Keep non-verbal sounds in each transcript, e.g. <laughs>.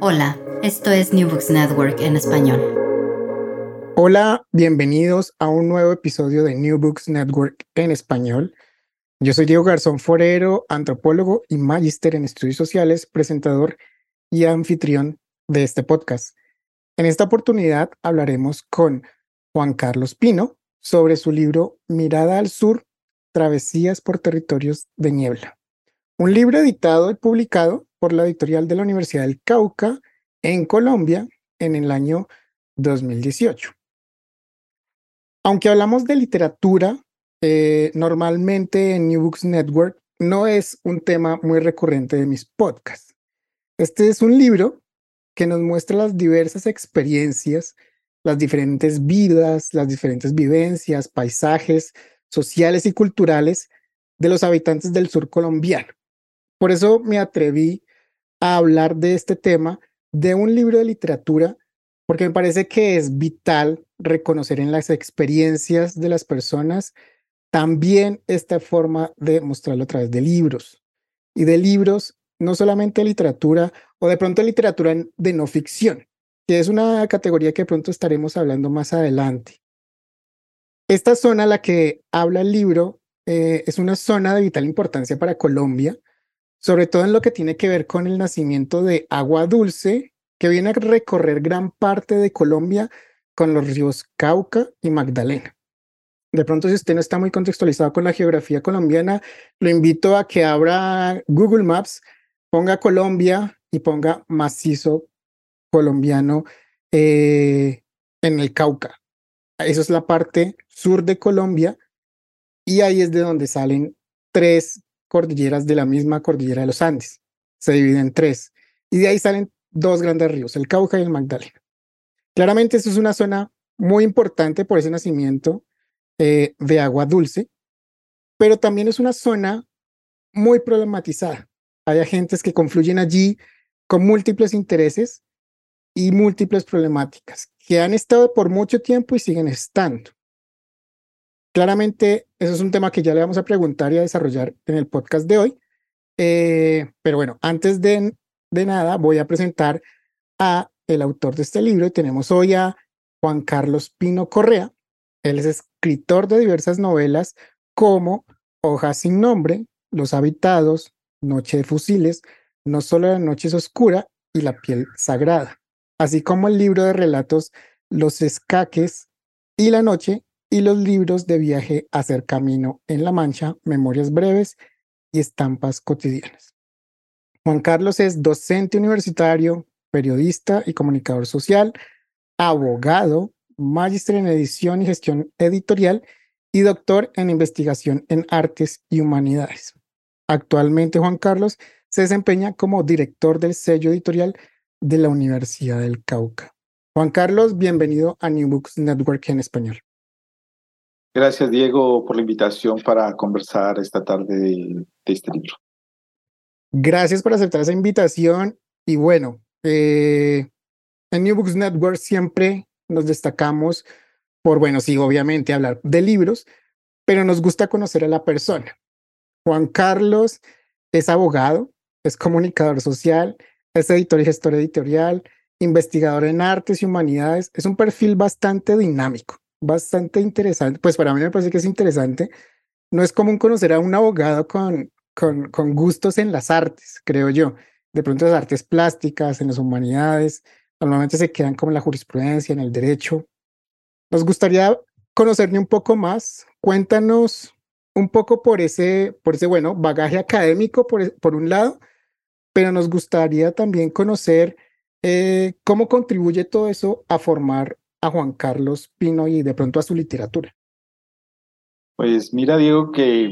Hola, esto es New Books Network en español. Hola, bienvenidos a un nuevo episodio de New Books Network en español. Yo soy Diego Garzón Forero, antropólogo y magíster en estudios sociales, presentador y anfitrión de este podcast. En esta oportunidad hablaremos con Juan Carlos Pino sobre su libro Mirada al Sur, Travesías por Territorios de Niebla. Un libro editado y publicado por la editorial de la Universidad del Cauca en Colombia en el año 2018. Aunque hablamos de literatura, eh, normalmente en New Books Network no es un tema muy recurrente de mis podcasts. Este es un libro que nos muestra las diversas experiencias, las diferentes vidas, las diferentes vivencias, paisajes sociales y culturales de los habitantes del sur colombiano. Por eso me atreví a hablar de este tema de un libro de literatura, porque me parece que es vital reconocer en las experiencias de las personas también esta forma de mostrarlo a través de libros. Y de libros, no solamente literatura, o de pronto literatura de no ficción, que es una categoría que pronto estaremos hablando más adelante. Esta zona a la que habla el libro eh, es una zona de vital importancia para Colombia, sobre todo en lo que tiene que ver con el nacimiento de agua dulce, que viene a recorrer gran parte de Colombia con los ríos Cauca y Magdalena. De pronto, si usted no está muy contextualizado con la geografía colombiana, lo invito a que abra Google Maps, ponga Colombia y ponga macizo colombiano eh, en el Cauca. Eso es la parte sur de Colombia y ahí es de donde salen tres cordilleras de la misma cordillera de los Andes. Se dividen en tres. Y de ahí salen dos grandes ríos, el Cauca y el Magdalena. Claramente, esto es una zona muy importante por ese nacimiento eh, de agua dulce, pero también es una zona muy problematizada. Hay agentes que confluyen allí con múltiples intereses y múltiples problemáticas que han estado por mucho tiempo y siguen estando. Claramente, eso es un tema que ya le vamos a preguntar y a desarrollar en el podcast de hoy. Eh, pero bueno, antes de, nada, voy a presentar a el autor de este libro. Tenemos hoy a Juan Carlos Pino Correa. Él es escritor de diversas novelas como Hojas sin nombre, Los Habitados, Noche de Fusiles, No solo la noche es oscura y La piel sagrada, así como el libro de relatos Los escaques y la noche y los libros de viaje Hacer Camino en la Mancha, Memorias Breves y Estampas Cotidianas. Juan Carlos es docente universitario, periodista y comunicador social, abogado, magíster en edición y gestión editorial y doctor en investigación en artes y humanidades. Actualmente Juan Carlos se desempeña como director del sello editorial de la Universidad del Cauca. Juan Carlos, bienvenido a New Books Network en español. Gracias, Diego, por la invitación para conversar esta tarde de, este libro. Gracias por aceptar esa invitación Y bueno, eh, en New Books Network siempre nos destacamos por, bueno, sí, obviamente hablar de libros, pero nos gusta conocer a la persona. Juan Carlos es abogado, es comunicador social, es editor y gestor editorial, investigador en artes y humanidades. Es un perfil bastante dinámico, bastante interesante. Pues para mí me parece que es interesante. No es común conocer a un abogado con, con, gustos en las artes, creo yo. De pronto las artes plásticas, en las humanidades, normalmente se quedan como en la jurisprudencia, en el derecho. Nos gustaría conocerle un poco más. Cuéntanos un poco por ese, por ese bueno, bagaje académico por, por un lado, pero nos gustaría también conocer eh, ¿Cómo contribuye todo eso a formar a Juan Carlos Pino y de pronto a su literatura? Pues mira, Diego, que,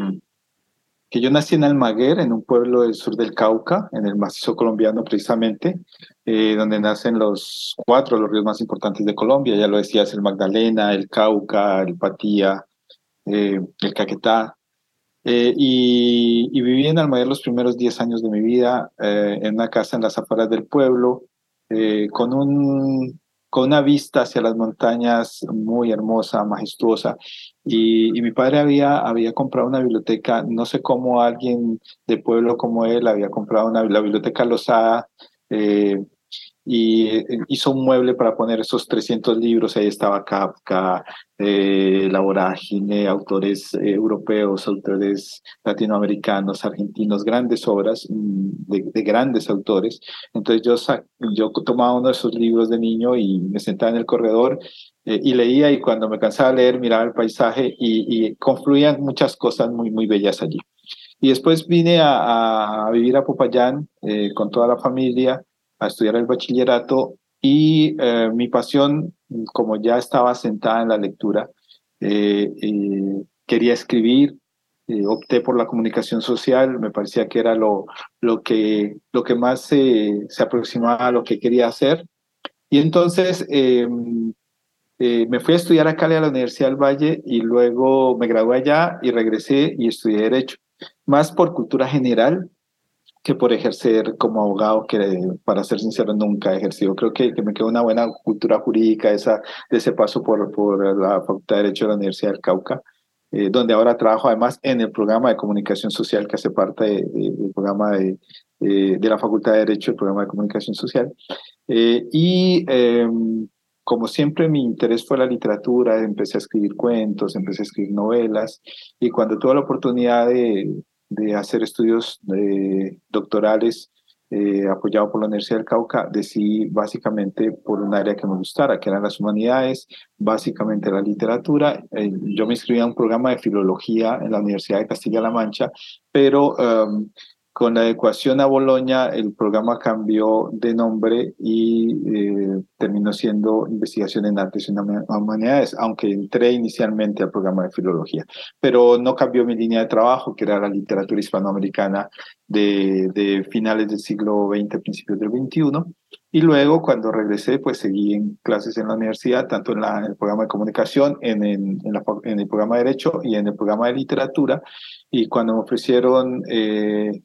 que yo nací en Almaguer, en un pueblo del sur del Cauca, en el macizo colombiano precisamente, eh, donde nacen los cuatro los ríos más importantes de Colombia, ya lo decías, el Magdalena, el Cauca, el Patía, eh, el Caquetá. y, y, viví en Almaguer los primeros diez años de mi vida, en una casa en las afueras del pueblo, eh, con, un, con una vista hacia las montañas muy hermosa, majestuosa. Y, mi padre había, había comprado una biblioteca, no sé cómo alguien de pueblo como él había comprado una, la biblioteca Losada, eh, y eh, hizo un mueble para poner esos 300 libros. Ahí estaba Kafka, eh, La Vorágine, autores eh, europeos, autores latinoamericanos, argentinos, grandes obras mm, de, grandes autores. Entonces yo, yo tomaba uno de esos libros de niño y me sentaba en el corredor y leía y cuando me cansaba de leer miraba el paisaje y, confluían muchas cosas muy, muy bellas allí. Y después vine a, a vivir a Popayán con toda la familia a estudiar el bachillerato y eh, mi pasión, como ya estaba sentada en la lectura, eh, eh, quería escribir, opté por la comunicación social, me parecía que era lo, lo, que, lo que más se, se aproximaba a lo que quería hacer. Y entonces em, me fui a estudiar a Cali a la Universidad del Valle y luego me gradué allá y regresé y estudié Derecho, más por cultura general que por ejercer como abogado, que para ser sincero nunca he ejercido. Creo que, que me quedó una buena cultura jurídica esa, de ese paso por, por la Facultad de Derecho de la Universidad del Cauca, eh, donde ahora trabajo además en el programa de comunicación social que hace parte del programa de, de la Facultad de Derecho, el programa de comunicación social. Eh, y em, como siempre mi interés fue la literatura, empecé a escribir cuentos, empecé a escribir novelas y cuando tuve la oportunidad de, de hacer estudios de doctorales eh, apoyado por la Universidad del Cauca, decidí básicamente por un área que me gustara, que eran las humanidades, básicamente la literatura. Eh, yo me inscribí a un programa de filología en la Universidad de Castilla-La Mancha, pero um, con la adecuación a Boloña, el programa cambió de nombre y eh, terminó siendo investigación en artes y humanidades, aunque entré inicialmente al programa de filología. Pero no cambió mi línea de trabajo, que era la literatura hispanoamericana de, finales del siglo XX, principios del XXI. Y luego, cuando regresé, pues seguí en clases en la universidad, tanto en, el programa de comunicación, en, el programa de Derecho y en el programa de Literatura. Y cuando me ofrecieron eh,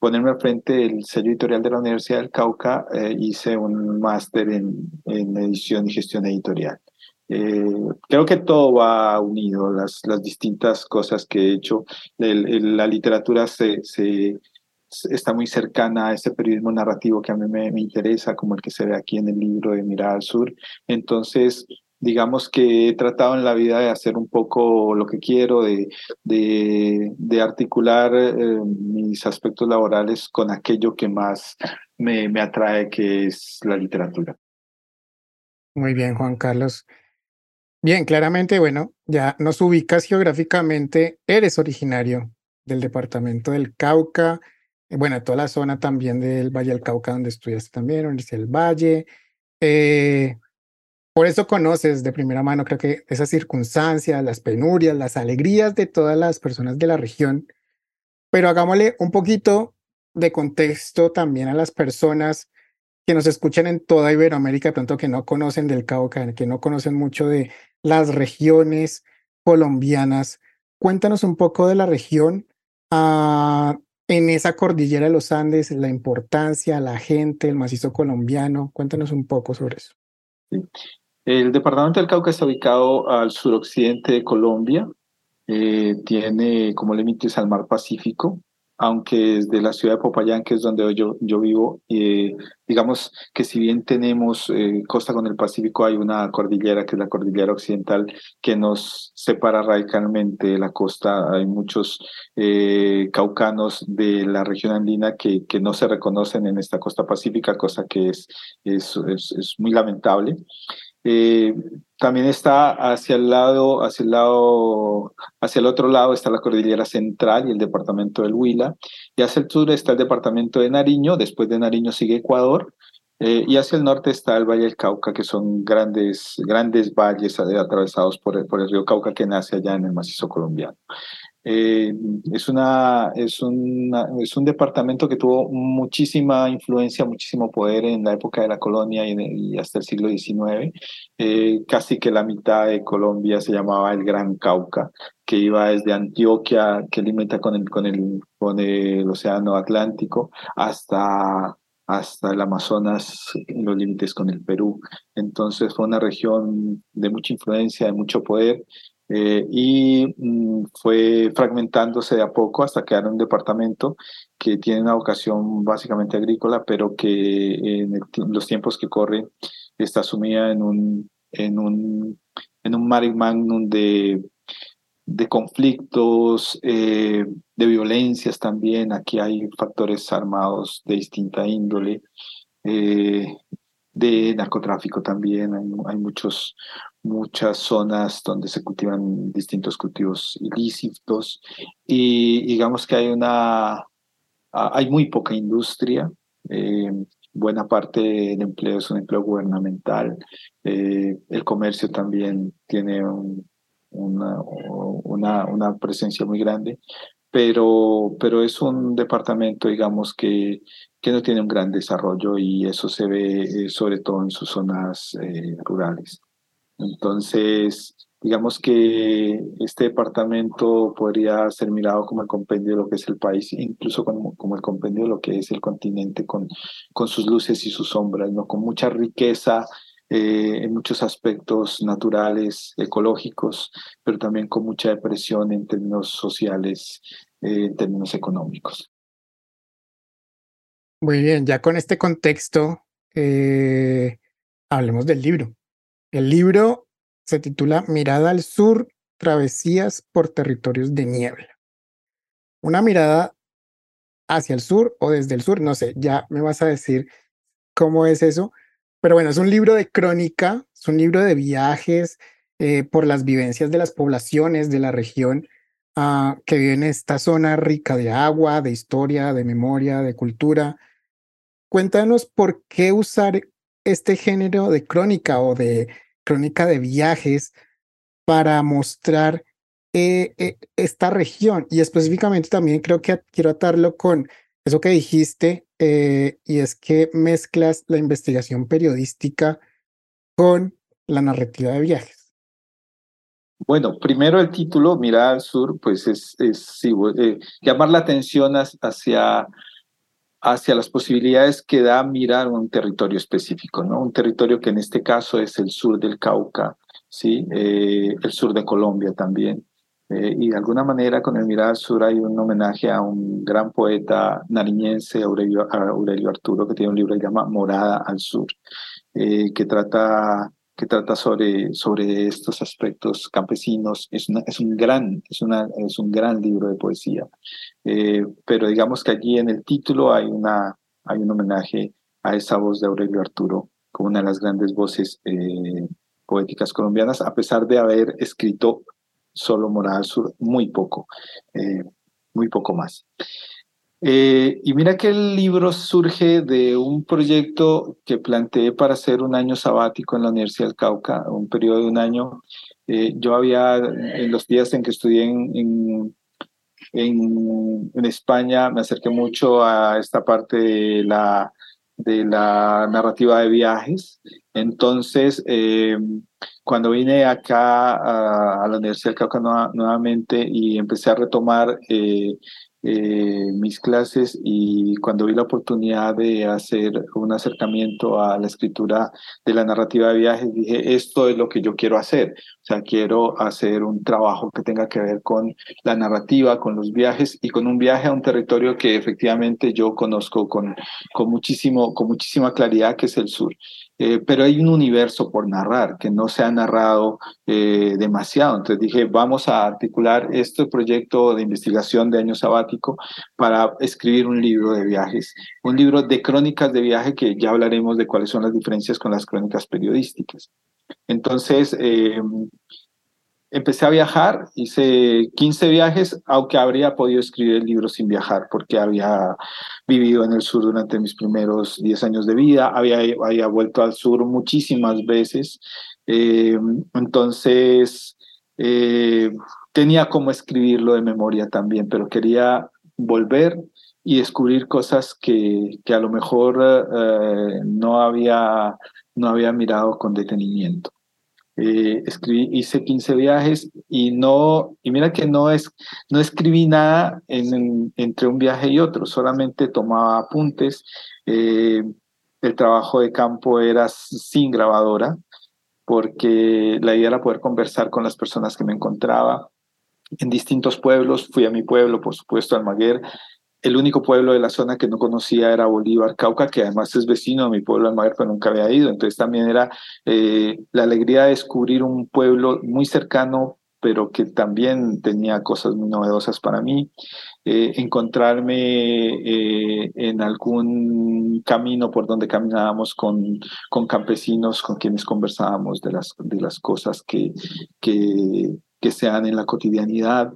ponerme al frente del sello editorial de la Universidad del Cauca, eh, hice un máster en, en, edición y gestión editorial. Eh, creo que todo va unido, las, las distintas cosas que he hecho. la literatura se, se, está muy cercana a ese periodismo narrativo que a mí me, me, interesa, como el que se ve aquí en el libro de Mirada al Sur. Entonces, digamos que he tratado en la vida de hacer un poco lo que quiero, de, de, de articular eh, mis aspectos laborales con aquello que más me, me atrae, que es la literatura. Muy bien, Juan Carlos. Bien, claramente, bueno, ya nos ubicas geográficamente, eres originario del departamento del Cauca, bueno, toda la zona también del Valle del Cauca, donde estudiaste también, Universidad del Valle. Eh, por eso conoces de primera mano, creo que esas circunstancias, las penurias, las alegrías de todas las personas de la región. Pero hagámosle un poquito de contexto también a las personas que nos escuchan en toda Iberoamérica, tanto que no conocen del Cauca, que no conocen mucho de las regiones colombianas. Cuéntanos un poco de la región. Ah, en esa cordillera de los Andes, la importancia, la gente, el macizo colombiano. Cuéntanos un poco sobre eso. El departamento del Cauca está ubicado al suroccidente de Colombia. Eh, tiene como límites al mar Pacífico aunque desde la ciudad de Popayán, que es donde yo, yo vivo, eh, digamos que si bien tenemos eh, costa con el Pacífico, hay una cordillera, que es la cordillera occidental, que nos separa radicalmente la costa. Hay muchos eh, caucanos de la región andina que, que no se reconocen en esta costa pacífica, cosa que es, es, es, es muy lamentable. Eh, también está hacia el lado, hacia el lado, hacia el otro lado está la cordillera central y el departamento del Huila. Y hacia el sur está el departamento de Nariño. Después de Nariño sigue Ecuador. Eh, y hacia el norte está el Valle del Cauca, que son grandes, grandes valles atravesados por el, por el río Cauca que nace allá en el macizo colombiano. Eh, es, una, es, una, es un departamento que tuvo muchísima influencia, muchísimo poder en la época de la colonia y, hasta el siglo XIX. Eh, casi que la mitad de Colombia se llamaba el Gran Cauca, que iba desde Antioquia, que limita con el, con el, con el Océano Atlántico, hasta hasta el Amazonas, los límites con el Perú. Entonces fue una región de mucha influencia, de mucho poder, eh, y mm, fue fragmentándose de a poco hasta quedar un departamento que tiene una vocación básicamente agrícola, pero que en, los tiempos que corren está sumida en un, en un, en un magnum de, de conflictos, eh, de violencias también. Aquí hay factores armados de distinta índole. Eh, de narcotráfico también, hay, hay muchos, muchas zonas donde se cultivan distintos cultivos ilícitos y digamos que hay una hay muy poca industria eh, buena parte del empleo es un empleo gubernamental eh, el comercio también tiene una, una, una, presencia muy grande pero, pero es un departamento, digamos, que, que no tiene un gran desarrollo y eso se ve eh, sobre todo en sus zonas rurales. Entonces, digamos que este departamento podría ser mirado como el compendio de lo que es el país, incluso como, el compendio de lo que es el continente con, con sus luces y sus sombras, ¿no? con mucha riqueza eh, en muchos aspectos naturales, ecológicos, pero también con mucha depresión en términos sociales, eh, en términos económicos. Muy bien, ya con este contexto, eh, hablemos del libro. El libro se titula Mirada al Sur, Travesías por Territorios de Niebla. Una mirada hacia el sur o desde el sur, no sé, ya me vas a decir cómo es eso, pero bueno, es un libro de crónica, es un libro de viajes eh, por las vivencias de las poblaciones de la región uh, que viven en esta zona rica de agua, de historia, de memoria, de cultura. Cuéntanos por qué usar este género de crónica o de crónica de viajes para mostrar eh, eh, esta región. Y específicamente también creo que quiero atarlo con eso que dijiste, eh, y es que mezclas la investigación periodística con la narrativa de viajes. Bueno, primero el título, Mirada al Sur, pues es, es llamar la atención hacia hacia las posibilidades que da mirar un territorio específico, ¿no? Un territorio que en este caso es el sur del Cauca, ¿sí? Eh, el sur de Colombia también. Eh, y de alguna manera con el mirar al sur hay un homenaje a un gran poeta nariñense, Aurelio, Arturo, que tiene un libro que se llama Morada al Sur, eh, que trata que trata sobre, sobre estos aspectos campesinos. Es, es, un gran, es, una, es un gran libro de poesía. Eh, pero digamos que allí en el título hay, una, hay un homenaje a esa voz de Aurelio Arturo como una de las grandes voces eh, poéticas colombianas, a pesar de haber escrito solo Morada Sur, muy poco, eh, muy poco más. Eh, y mira que el libro surge de un proyecto que planteé para hacer un año sabático en la Universidad del Cauca, un periodo de un año. Eh, yo había, en los días en que estudié en, en, en, España, me acerqué mucho a esta parte de la, de la narrativa de viajes. Entonces, eh, cuando vine acá a, la Universidad del Cauca nuevamente y empecé a retomar eh, mis clases y cuando vi la oportunidad de hacer un acercamiento a la escritura de la narrativa de viajes, dije, esto es lo que yo quiero hacer. O sea, quiero hacer un trabajo que tenga que ver con la narrativa, con los viajes y con un viaje a un territorio que efectivamente yo conozco con, con, muchísimo, con muchísima claridad, que es el sur. Eh, pero hay un universo por narrar que no se ha narrado eh, demasiado. Entonces dije, vamos a articular este proyecto de investigación de año sabático para escribir un libro de viajes, un libro de crónicas de viaje que ya hablaremos de cuáles son las diferencias con las crónicas periodísticas. Entonces, eh, empecé a viajar, hice 15 viajes, aunque habría podido escribir el libro sin viajar, porque había vivido en el sur durante mis primeros 10 años de vida, había, había vuelto al sur muchísimas veces, eh, entonces eh, tenía como escribirlo de memoria también, pero quería volver y descubrir cosas que, que a lo mejor eh, no, había, no había mirado con detenimiento. Eh, hice 15 viajes y no, y mira que no, es, no escribí nada en, entre un viaje y otro, solamente tomaba apuntes. Eh, el trabajo de campo era sin grabadora, porque la idea era poder conversar con las personas que me encontraba en distintos pueblos. Fui a mi pueblo, por supuesto, Almaguer, el único pueblo de la zona que no conocía era Bolívar, Cauca, que además es vecino de mi pueblo Almaguer, pero nunca había ido. Entonces también era eh, la alegría de descubrir un pueblo muy cercano, pero que también tenía cosas muy novedosas para mí. Eh, encontrarme eh, en algún camino por donde caminábamos con, con campesinos con quienes conversábamos de las, de las cosas que, que, se dan en la cotidianidad.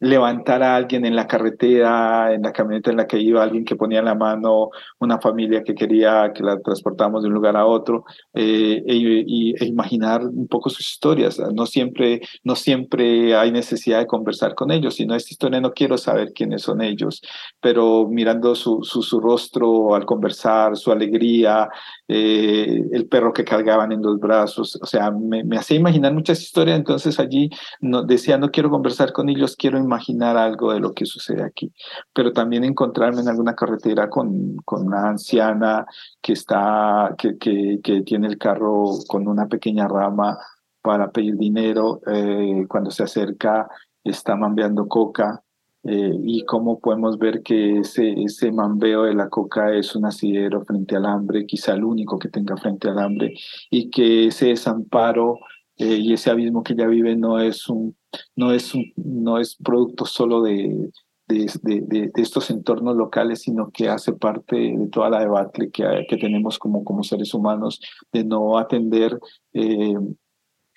Levantar a alguien en la carretera, en la camioneta en la que iba, alguien que ponía la mano, una familia que quería que la transportáramos de un lugar a otro, eh, e, e, imaginar un poco sus historias. No siempre, no siempre hay necesidad de conversar con ellos, sino esta historia no quiero saber quiénes son ellos, pero mirando su, su, rostro al conversar, su alegría, eh, el perro que cargaban en los brazos, o sea, me, me hacía imaginar muchas historias, entonces allí no, decía, no quiero conversar con ellos, quiero algo de lo que sucede aquí, pero también encontrarme en alguna carretera con, con una anciana que, está, que, que, que tiene el carro con una pequeña rama para pedir dinero, eh, cuando se acerca está mambeando coca, eh, y cómo podemos ver que ese, ese mambeo de la coca es un asidero frente al hambre, quizá el único que tenga frente al hambre, y que ese desamparo eh, y ese abismo que ella vive no es un no es, no es producto solo de, de, de, estos entornos locales, sino que hace parte de toda la debacle que, que tenemos como, como seres humanos de no atender eh,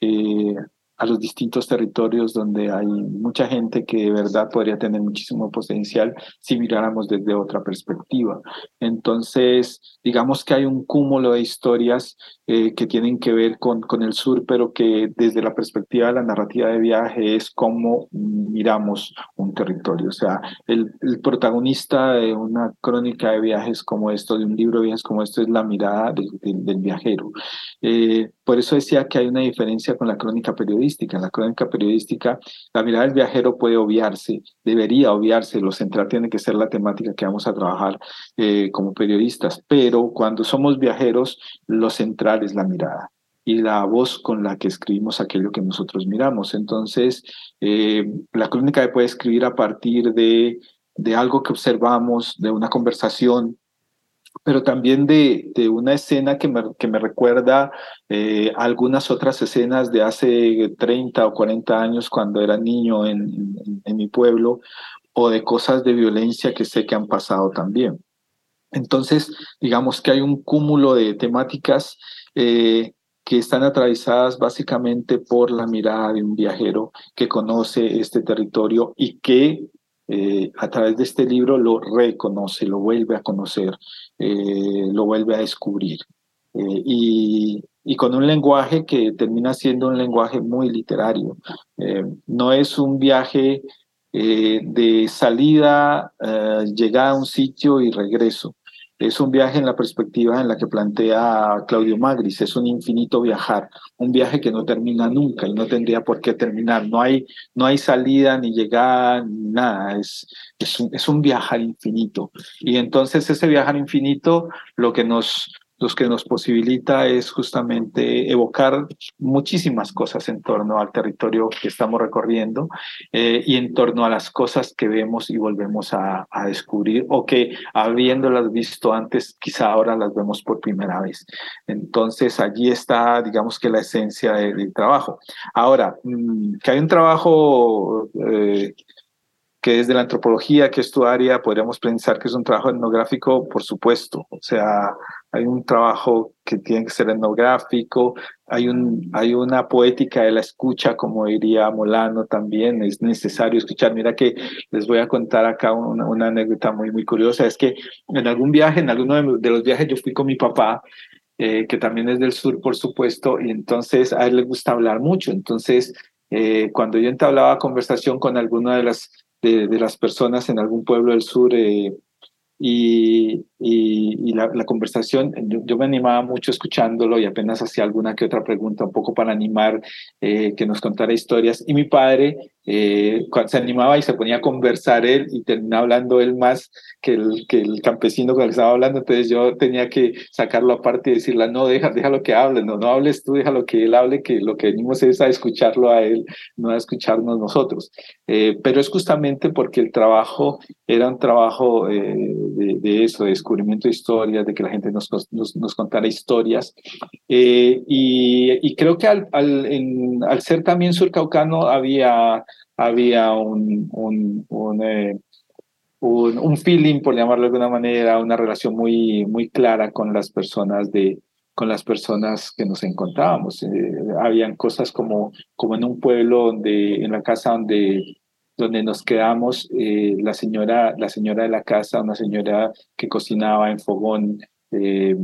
eh, a los distintos territorios donde hay mucha gente que de verdad podría tener muchísimo potencial si miráramos desde otra perspectiva. Entonces, digamos que hay un cúmulo de historias eh, que tienen que ver con, con el sur, pero que desde la perspectiva de la narrativa de viaje es cómo miramos un territorio. O sea, el, el protagonista de una crónica de viajes como esto, de un libro de viajes como esto, es la mirada del, viajero. Eh, por eso decía que hay una diferencia con la crónica periodística. En la crónica periodística, la mirada del viajero puede obviarse, debería obviarse, lo central tiene que ser la temática que vamos a trabajar eh, como periodistas, pero cuando somos viajeros, lo central es la mirada y la voz con la que escribimos aquello que nosotros miramos. Entonces, eh, la crónica puede escribir a partir de, de algo que observamos, de una conversación, pero también de, de una escena que me, que me recuerda eh, algunas otras escenas de hace 30 o 40 años cuando era niño en, en, mi pueblo, o de cosas de violencia que sé que han pasado también. Entonces, digamos que hay un cúmulo de temáticas eh, que están atravesadas básicamente por la mirada de un viajero que conoce este territorio y que eh, a través de este libro lo reconoce, lo vuelve a conocer, eh, lo vuelve a descubrir. Eh, y, y, con un lenguaje que termina siendo un lenguaje muy literario. no es un viaje de salida, llegada a un sitio y regreso. Es un viaje en la perspectiva en la que plantea Claudio Magris, es un infinito viajar, un viaje que no termina nunca y no tendría por qué terminar, no hay, no hay salida ni llegada ni nada, es, es, un, es un viajar infinito. Y entonces ese viajar infinito lo que nos lo que nos posibilita es justamente evocar muchísimas cosas en torno al territorio que estamos recorriendo eh, y en torno a las cosas que vemos y volvemos a, descubrir o que habiéndolas visto antes, quizá ahora las vemos por primera vez. Entonces allí está, digamos que la esencia del trabajo. Ahora, mm, que hay un trabajo... Eh, que es de la antropología, que es tu área, podríamos pensar que es un trabajo etnográfico, por supuesto. O sea, hay un trabajo que tiene que ser etnográfico, hay, un, hay una poética de la escucha, como diría Molano también, es necesario escuchar. Mira que les voy a contar acá una, anécdota muy, muy curiosa, es que en algún viaje, en alguno de, los viajes, yo fui con mi papá, eh, que también es del sur, por supuesto, y entonces a él le gusta hablar mucho. Entonces, eh, cuando yo entablaba conversación con alguna de las de, las personas en algún pueblo del sur eh, y, y, la, conversación, yo, me animaba mucho escuchándolo y apenas hacía alguna que otra pregunta, un poco para animar eh, que nos contara historias. Y mi padre eh, se animaba y se ponía a conversar él y terminaba hablando él más que el, que el campesino con el que estaba hablando. Entonces yo tenía que sacarlo aparte y decirle, no, deja, déjalo que hable, no, no hables tú, déjalo que él hable, que lo que venimos es a escucharlo a él, no a escucharnos nosotros. Eh, pero es justamente porque el trabajo era un trabajo de, eso, de descubrimiento de historias, de que la gente nos, nos, contara historias. Eh, y, creo que al, al, al, ser también surcaucano había, había un, un, un, eh, un, feeling, por llamarlo de alguna manera, una relación muy, muy clara con las personas de con las personas que nos encontrábamos. Eh, habían cosas como, como en un pueblo donde, en la casa donde donde nos quedamos, eh, la, señora, la señora de la casa, una señora que cocinaba en fogón, eh,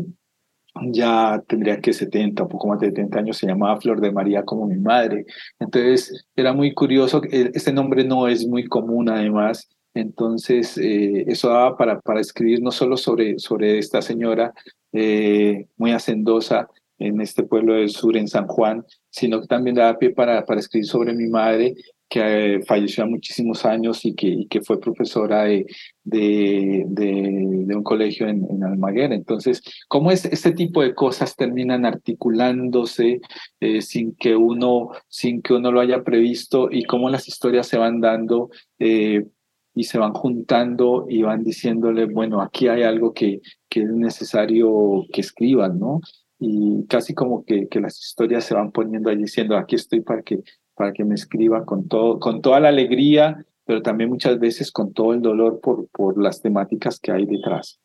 ya tendría que 70, un poco más de 70 años, se llamaba Flor de María como mi madre. Entonces era muy curioso, este nombre no es muy común además, entonces eh, eso daba para, para escribir no solo sobre, sobre esta señora muy hacendosa en este pueblo del sur, en San Juan, sino que también daba pie para, para escribir sobre mi madre que eh, falleció a muchísimos años y que, que fue profesora de, de, de, un colegio en, en, Almaguer. Entonces, ¿cómo es, este tipo de cosas terminan articulándose eh, sin, que uno, sin que uno lo haya previsto y cómo las historias se van dando eh, y se van juntando y van diciéndole, bueno, aquí hay algo que, que es necesario que escriban, ¿no? Y casi como que, que las historias se van poniendo ahí diciendo, aquí estoy para que para que me escriba con, todo, con toda la alegría, pero también muchas veces con todo el dolor por, por las temáticas que hay detrás.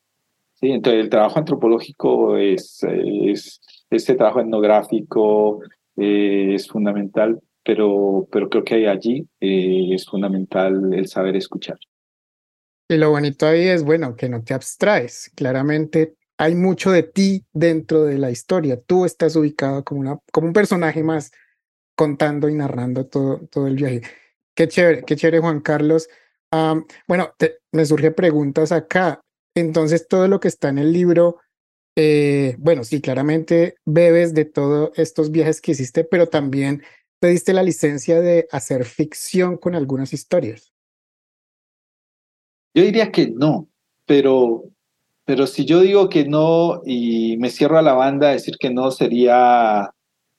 ¿Sí? Entonces, el trabajo antropológico es, es este trabajo etnográfico eh, es fundamental, pero, pero creo que allí eh, es fundamental el saber escuchar. Y lo bonito ahí es, bueno, que no te abstraes. Claramente hay mucho de ti dentro de la historia. Tú estás ubicado como, una, como un personaje más contando y narrando todo, todo el viaje. Qué chévere, qué chévere, Juan Carlos. bueno, me surgen preguntas acá. Entonces, todo lo que está en el libro, eh, bueno, sí, claramente bebes de todos estos viajes que hiciste, pero también te diste la licencia de hacer ficción con algunas historias. Yo diría que no, pero, pero si yo digo que no y me cierro a la banda, decir que no sería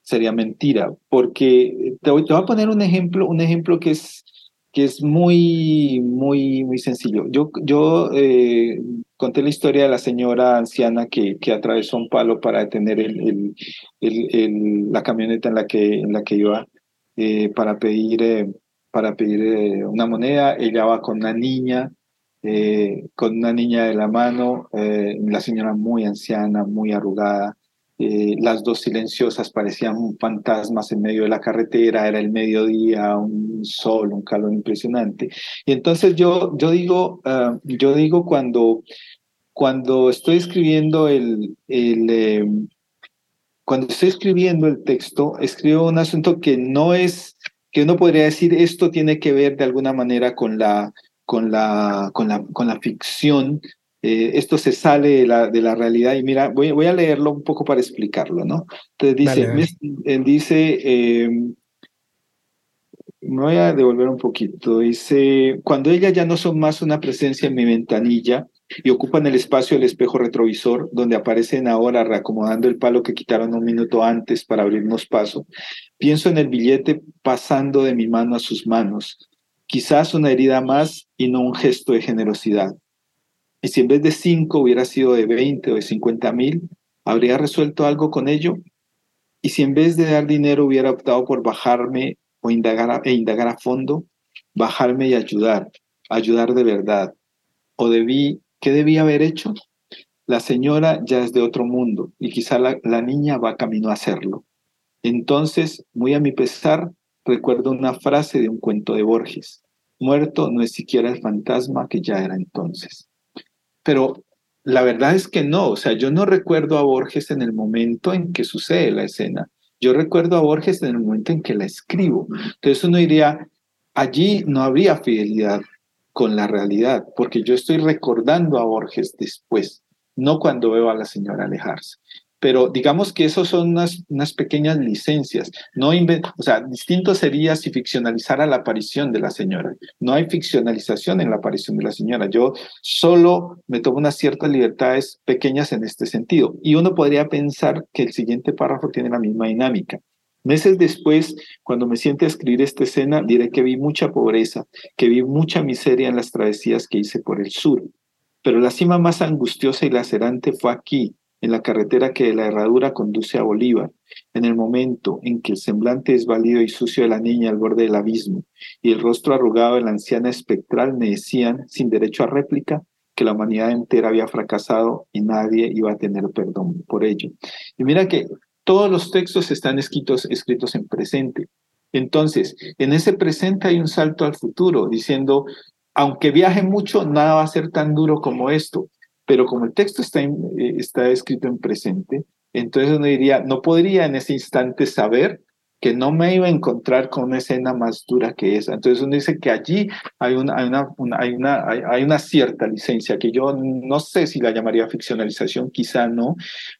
sería mentira, porque te voy, te voy, a poner un ejemplo, un ejemplo que es, que es muy, muy, muy sencillo. Yo, yo eh, conté la historia de la señora anciana que, que atravesó un palo para detener el, el, el, la camioneta en la que, en la que iba eh, para pedir, eh, para pedir una moneda. Ella va con una niña, con una niña de la mano, la señora muy anciana, muy arrugada. Eh, las dos silenciosas parecían fantasmas en medio de la carretera, era el mediodía, un sol, un calor impresionante. Y entonces yo, yo digo, ah, yo digo cuando, cuando estoy escribiendo el, em, cuando estoy escribiendo el texto, escribo un asunto que no es, que uno podría decir esto tiene que ver de alguna manera con la, con la, con la, con la ficción eh, esto se sale de la, de la realidad y mira, voy, voy a leerlo un poco para explicarlo, ¿no? Entonces dice, él dice, eh, me voy a devolver un poquito, dice, cuando ellas ya no son más una presencia en mi ventanilla y ocupan el espacio del espejo retrovisor, donde aparecen ahora reacomodando el palo que quitaron un minuto antes para abrirnos paso, pienso en el billete pasando de mi mano a sus manos, quizás una herida más y no un gesto de generosidad. Y si en vez de cinco hubiera sido de 20 o de 50 mil, ¿habría resuelto algo con ello? Y si en vez de dar dinero hubiera optado por bajarme o indagar e indagar a fondo, bajarme y ayudar, ayudar de verdad. ¿O debí, qué debí haber hecho? La señora ya es de otro mundo y quizá la, la niña va camino a hacerlo. Entonces, muy a mi pesar, recuerdo una frase de un cuento de Borges. Muerto no es siquiera el fantasma que ya era entonces. Pero la verdad es que no, o sea, yo no recuerdo a Borges en el momento en que sucede la escena. Yo recuerdo a Borges en el momento en que la escribo. Entonces uno diría, allí no habría fidelidad con la realidad, porque yo estoy recordando a Borges después, no cuando veo a la señora alejarse pero digamos que esos son unas, unas pequeñas licencias. No o sea, distinto sería si ficcionalizara la aparición de la señora. No hay ficcionalización en la aparición de la señora. Yo solo me tomo unas ciertas libertades pequeñas en este sentido. Y uno podría pensar que el siguiente párrafo tiene la misma dinámica. Meses después, cuando me siente a escribir esta escena, diré que vi mucha pobreza, que vi mucha miseria en las travesías que hice por el sur. Pero la cima más angustiosa y lacerante fue aquí, en la carretera que de la herradura conduce a Bolívar, en el momento en que el semblante desvalido y sucio de la niña al borde del abismo y el rostro arrugado de la anciana espectral me decían, sin derecho a réplica, que la humanidad entera había fracasado y nadie iba a tener perdón por ello. Y mira que todos los textos están escritos, escritos en presente. Entonces, en ese presente hay un salto al futuro, diciendo, aunque viaje mucho, nada va a ser tan duro como esto pero como el texto está, eh, está escrito en presente, entonces uno diría, no podría en ese instante saber que no me iba a encontrar con una escena más dura que esa. Entonces uno dice que allí hay una, hay una, hay una, hay, una cierta licencia que yo no sé si la llamaría ficcionalización, quizá no,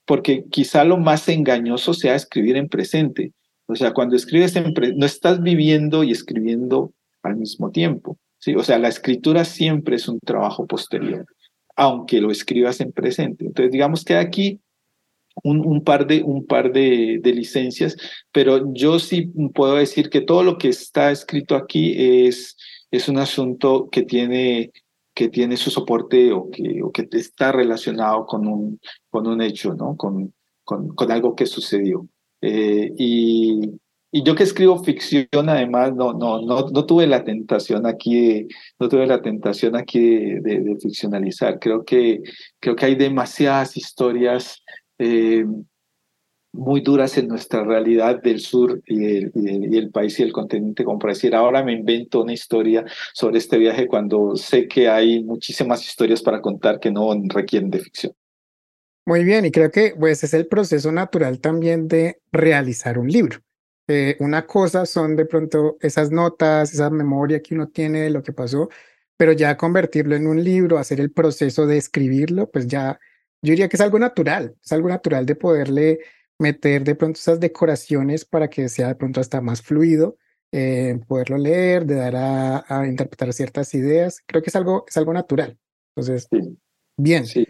porque quizá lo más engañoso sea escribir en presente. O sea, cuando escribes en presente, no estás viviendo y escribiendo al mismo tiempo. ¿sí? O sea, la escritura siempre es un trabajo posterior aunque lo escribas en presente. Entonces, digamos que aquí un, par, de, un par de, licencias, pero yo sí puedo decir que todo lo que está escrito aquí es, es un asunto que tiene, que tiene su soporte o que, o que está relacionado con un, con un hecho, ¿no? con, con, con algo que sucedió. Eh, y, y yo que escribo ficción, además, no, no, no, tuve la tentación aquí, no tuve la tentación aquí de, de, ficcionalizar. Creo que, creo que hay demasiadas historias eh, muy duras en nuestra realidad del sur y el, y, el, país y el continente, como para decir, ahora me invento una historia sobre este viaje cuando sé que hay muchísimas historias para contar que no requieren de ficción. Muy bien, y creo que pues es el proceso natural también de realizar un libro. Eh, una cosa son de pronto esas notas, esa memoria que uno tiene de lo que pasó, pero ya convertirlo en un libro, hacer el proceso de escribirlo, pues ya yo diría que es algo natural, es algo natural de poderle meter de pronto esas decoraciones para que sea de pronto hasta más fluido, eh, poderlo leer, de dar a, a, interpretar ciertas ideas. Creo que es algo, es algo natural. Entonces, bien. Sí.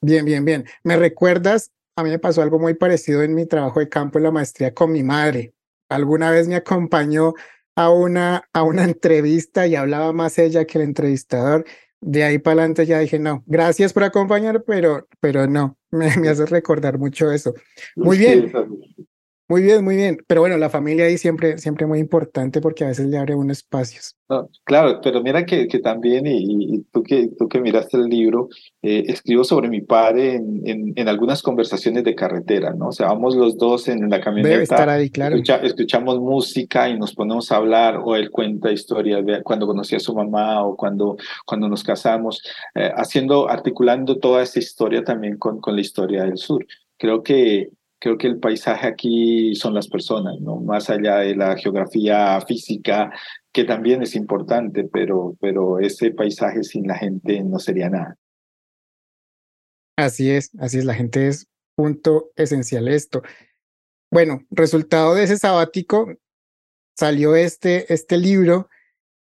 Bien, bien, bien. ¿Me recuerdas a mí me pasó algo muy parecido en mi trabajo de campo en la maestría con mi madre. Alguna vez me acompañó a una, a una <laughs> entrevista y hablaba más ella que el entrevistador. De ahí para adelante ya dije, no, gracias por acompañar, pero, pero no, <laughs> me, me hace recordar mucho eso. Muy bien. Muy bien, muy bien. Pero bueno, la familia ahí siempre, siempre muy importante porque a veces le abre unos espacios. No, claro, pero mira que, que también, y, y, tú, que, tú que miraste el libro, eh, escribo sobre mi padre en, en, en, algunas conversaciones de carretera, ¿no? O sea, vamos los dos en la camioneta. Debe estar ahí, claro. Escucha, escuchamos música y nos ponemos a hablar, o él cuenta historias de cuando conocí a su mamá o cuando, cuando nos casamos, eh, haciendo, articulando toda esa historia también con, con la historia del sur. Creo que creo que el paisaje aquí son las personas, ¿no? Más allá de la geografía física, que también es importante, pero, pero ese paisaje sin la gente no sería nada. Así es, así es, la gente es punto esencial esto. Bueno, resultado de ese sabático, salió este, este libro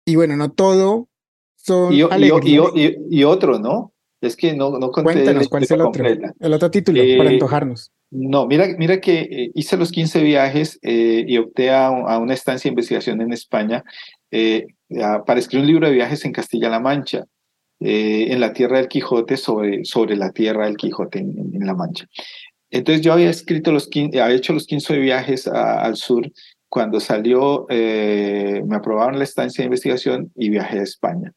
y bueno, no todo son y, y, otro, ¿no? Es que no, no conté Cuéntanos, ¿cuál es el otro? El otro título, para eh, antojarnos. No, mira, mira que eh, hice los 15 viajes eh, y opté a, una estancia de investigación en España para escribir un libro de viajes en Castilla-La Mancha, en la tierra del Quijote, sobre, sobre la tierra del Quijote en, La Mancha. Entonces yo había escrito los 15, había hecho los 15 viajes al sur cuando salió, eh, me aprobaron la estancia de investigación y viajé a España.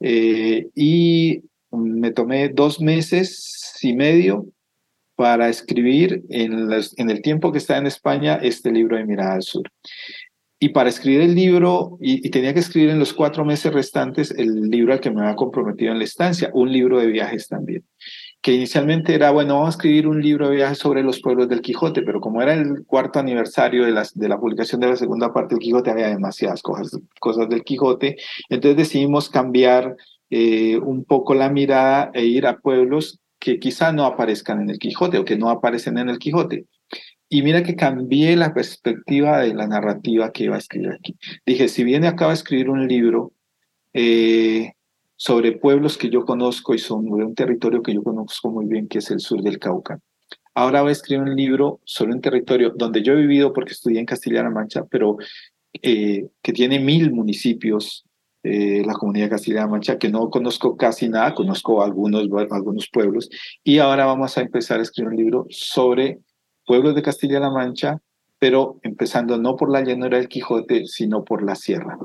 Eh, y me tomé dos meses y medio para escribir en, en, el tiempo que estaba en España este libro de Mirada al Sur. Y para escribir el libro, y, y, tenía que escribir en los cuatro meses restantes el libro al que me había comprometido en la estancia, un libro de viajes también que inicialmente era, bueno, vamos a escribir un libro de viajes sobre los pueblos del Quijote, pero como era el cuarto aniversario de, de la publicación de la segunda parte del Quijote, había demasiadas cosas, cosas del Quijote, entonces decidimos cambiar eh, un poco la mirada e ir a pueblos que quizá no aparezcan en el Quijote o que no aparecen en el Quijote. Y mira que cambié la perspectiva de la narrativa que iba a escribir aquí. Dije, si viene acaba de escribir un libro, eh, sobre pueblos que yo conozco y son de un territorio que yo conozco muy bien, que es el sur del Cauca. Ahora voy a escribir un libro sobre un territorio donde yo he vivido porque estudié en Castilla-La Mancha, pero eh, que tiene mil municipios, eh, la comunidad de Castilla-La Mancha, que no conozco casi nada, conozco algunos, algunos pueblos, y ahora vamos a empezar a escribir un libro sobre pueblos de Castilla-La Mancha, pero empezando no por la llanura del Quijote, sino por la sierra.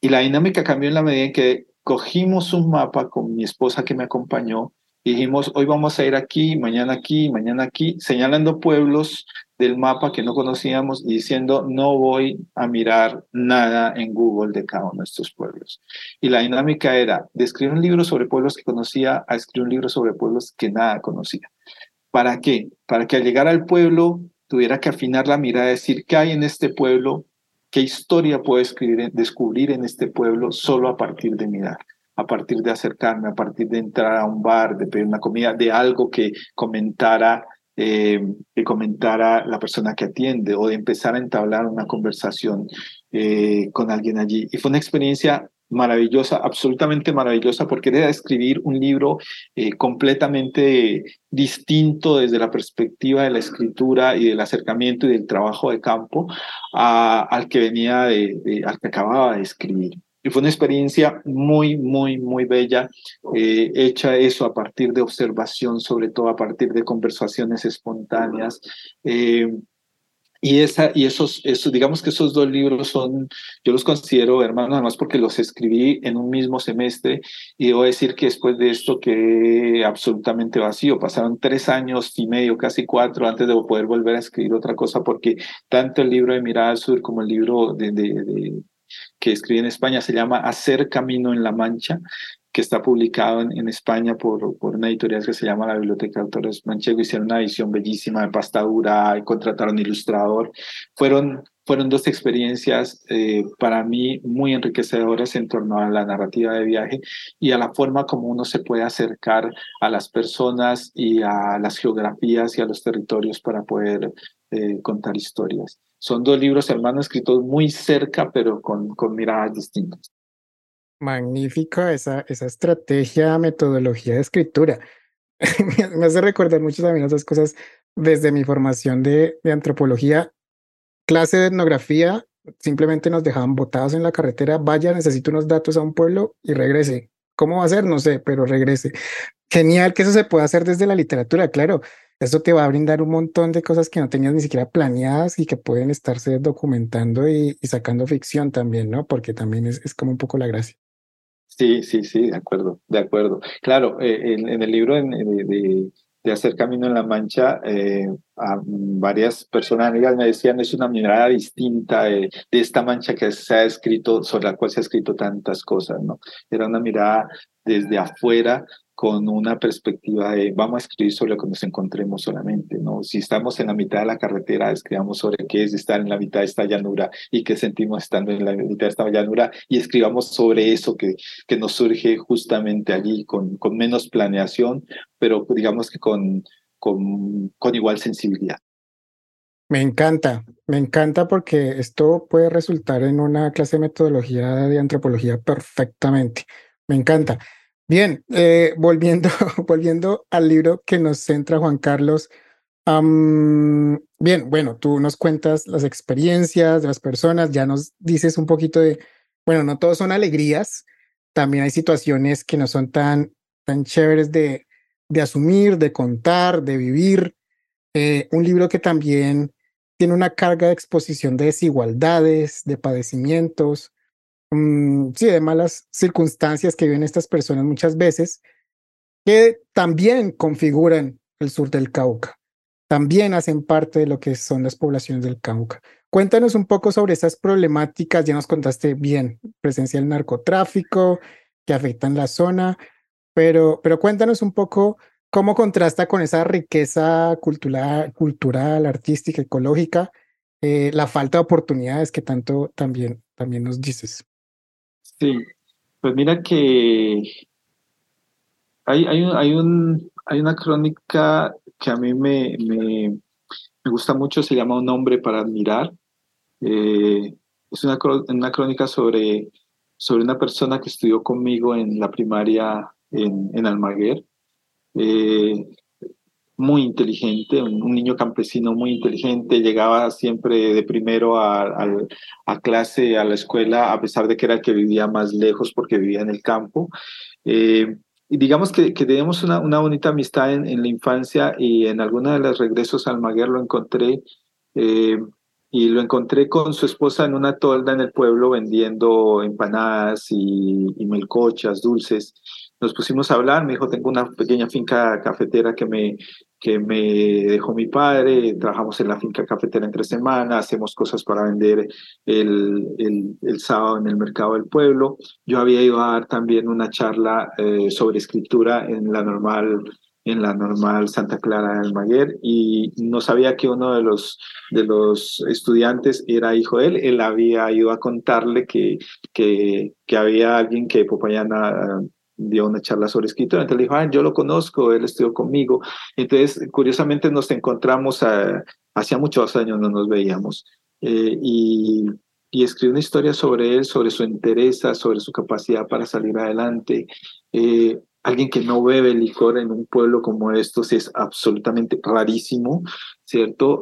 Y la dinámica cambió en la medida en que cogimos un mapa con mi esposa que me acompañó y dijimos, hoy vamos a ir aquí, mañana aquí, mañana aquí, señalando pueblos del mapa que no conocíamos y diciendo, no voy a mirar nada en Google de cada uno de estos pueblos. Y la dinámica era de escribir un libro sobre pueblos que conocía a escribir un libro sobre pueblos que nada conocía. ¿Para qué? Para que al llegar al pueblo tuviera que afinar la mirada, decir, ¿qué hay en este pueblo? ¿Qué historia puedo escribir, descubrir en este pueblo solo a partir de mirar? a partir de acercarme, a partir de entrar a un bar, de pedir una comida, de algo que comentara, eh, que comentara la persona que atiende o de empezar a entablar una conversación eh, con alguien allí. Y fue una experiencia maravillosa, absolutamente maravillosa, porque era escribir un libro eh, completamente distinto desde la perspectiva de la escritura y del acercamiento y del trabajo de campo al que venía de, al que acababa de escribir. Y fue una experiencia muy, muy, muy bella, eh, hecha eso a partir de observación, sobre todo a partir de conversaciones espontáneas. Eh, y, esa, y esos, esos, digamos que esos dos libros son, yo los considero hermanos, además porque los escribí en un mismo semestre y debo decir que después de esto quedé absolutamente vacío. Pasaron tres años y medio, casi cuatro, antes de poder volver a escribir otra cosa, porque tanto el libro de Mirada al Sur como el libro de, de, que escribí en España se llama Hacer Camino en la Mancha que está publicado en, España por, por, una editorial que se llama la Biblioteca de Autores Manchego. Hicieron una edición bellísima de pastadura y contrataron ilustrador. Fueron, fueron dos experiencias eh, para mí muy enriquecedoras en torno a la narrativa de viaje y a la forma como uno se puede acercar a las personas y a las geografías y a los territorios para poder eh, contar historias. Son dos libros hermanos escritos muy cerca, pero con, con miradas distintas. Magnífica esa, esa estrategia, metodología de escritura. <laughs> me hace recordar muchas también esas cosas desde mi formación de, de antropología. Clase de etnografía, simplemente nos dejaban botados en la carretera, vaya, necesito unos datos a un pueblo y regrese. ¿Cómo va a ser? No sé, pero regrese. Genial que eso se pueda hacer desde la literatura, claro. Eso te va a brindar un montón de cosas que no tenías ni siquiera planeadas y que pueden estarse documentando y, sacando ficción también, ¿no? Porque también es, es como un poco la gracia. Sí, sí, sí, de acuerdo, de acuerdo. Claro, eh, en, el libro de, Hacer Camino en la Mancha, eh, a varias personas amigas me decían es una mirada distinta de, esta mancha que se ha escrito, sobre la cual se ha escrito tantas cosas, ¿no? Era una mirada desde afuera con una perspectiva de vamos a escribir sobre lo que nos encontremos solamente, ¿no? Si estamos en la mitad de la carretera, escribamos sobre qué es estar en la mitad de esta llanura y qué sentimos estando en la mitad de esta llanura y escribamos sobre eso que, que nos surge justamente allí con, con menos planeación, pero digamos que con, con, con igual sensibilidad. Me encanta, me encanta porque esto puede resultar en una clase de metodología de antropología perfectamente. Me encanta. Bien, eh, volviendo, <laughs> volviendo al libro que nos centra Juan Carlos. bien, bueno, tú nos cuentas las experiencias de las personas, ya nos dices un poquito de, bueno, no todos son alegrías, también hay situaciones que no son tan, tan chéveres de, de asumir, de contar, de vivir. Eh, un libro que también tiene una carga de exposición de desigualdades, de padecimientos, Mm, sí, de malas circunstancias que viven estas personas muchas veces, que también configuran el sur del Cauca, también hacen parte de lo que son las poblaciones del Cauca. Cuéntanos un poco sobre esas problemáticas, ya nos contaste bien, presencia del narcotráfico que afectan la zona, pero, pero cuéntanos un poco cómo contrasta con esa riqueza cultural, cultural artística, ecológica, eh, la falta de oportunidades que tanto también, también nos dices. Sí, pues mira que hay, hay, un, hay, un, hay una crónica que a mí me, me, me gusta mucho, se llama Un hombre para admirar. Eh, es una, una crónica sobre, sobre una persona que estudió conmigo en la primaria en, en Almaguer. Eh, muy inteligente, un, niño campesino muy inteligente, llegaba siempre de primero a, a, clase, a la escuela, a pesar de que era el que vivía más lejos porque vivía en el campo. Eh, y digamos que, que teníamos una, una bonita amistad en, en, la infancia y en alguna de los regresos al Maguer lo encontré. Eh, y lo encontré con su esposa en una tolda en el pueblo vendiendo empanadas y, y melcochas, dulces nos pusimos a hablar, me dijo, tengo una pequeña finca cafetera que me, que me dejó mi padre, trabajamos en la finca cafetera entre semanas, hacemos cosas para vender el, el, el, sábado en el mercado del pueblo. Yo había ido a dar también una charla eh, sobre escritura en la normal en la normal Santa Clara del Maguer y no sabía que uno de los, de los estudiantes era hijo de él. Él había ido a contarle que, que, que había alguien que Popayana dio una charla sobre escritura, entonces le dijo, ah, yo lo conozco, él estudió conmigo. Entonces, curiosamente nos encontramos, hacía muchos años no nos veíamos, eh, y, y escribió una historia sobre él, sobre su interés, sobre su capacidad para salir adelante. Eh, alguien que no bebe licor en un pueblo como estos es absolutamente rarísimo, ¿cierto?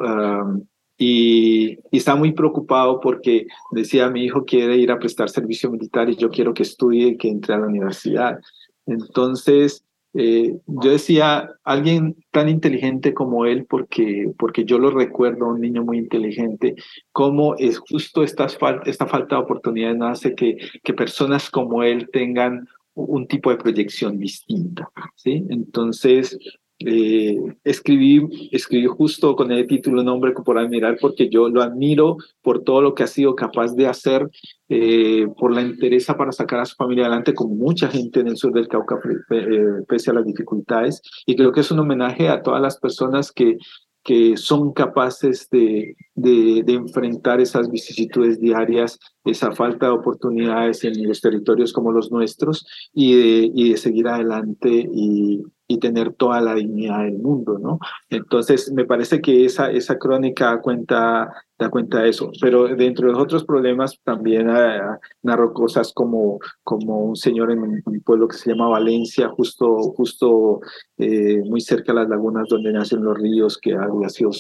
Y, y, está muy preocupado porque decía, mi hijo quiere ir a prestar servicio militar y yo quiero que estudie y que entre a la universidad. Entonces, eh, yo decía, alguien tan inteligente como él, porque, porque yo lo recuerdo, un niño muy inteligente, cómo es justo esta, esta falta de oportunidades hace que, que personas como él tengan un tipo de proyección distinta, ¿sí? Entonces, eh, escribí, escribí justo con el título Nombre por admirar porque yo lo admiro por todo lo que ha sido capaz de hacer, eh, por la interesa para sacar a su familia adelante, como mucha gente en el sur del Cauca, eh, pese a las dificultades. Y creo que es un homenaje a todas las personas que, que son capaces de, de, de, enfrentar esas vicisitudes diarias, esa falta de oportunidades en los territorios como los nuestros y de, y de seguir adelante y, y tener toda la dignidad del mundo, ¿no? Entonces, me parece que esa, esa crónica cuenta, da cuenta de eso, pero dentro de los otros problemas también uh, narró cosas como, como un señor en un, pueblo que se llama Valencia, justo, justo eh, muy cerca de las lagunas donde nacen los ríos, que había sido,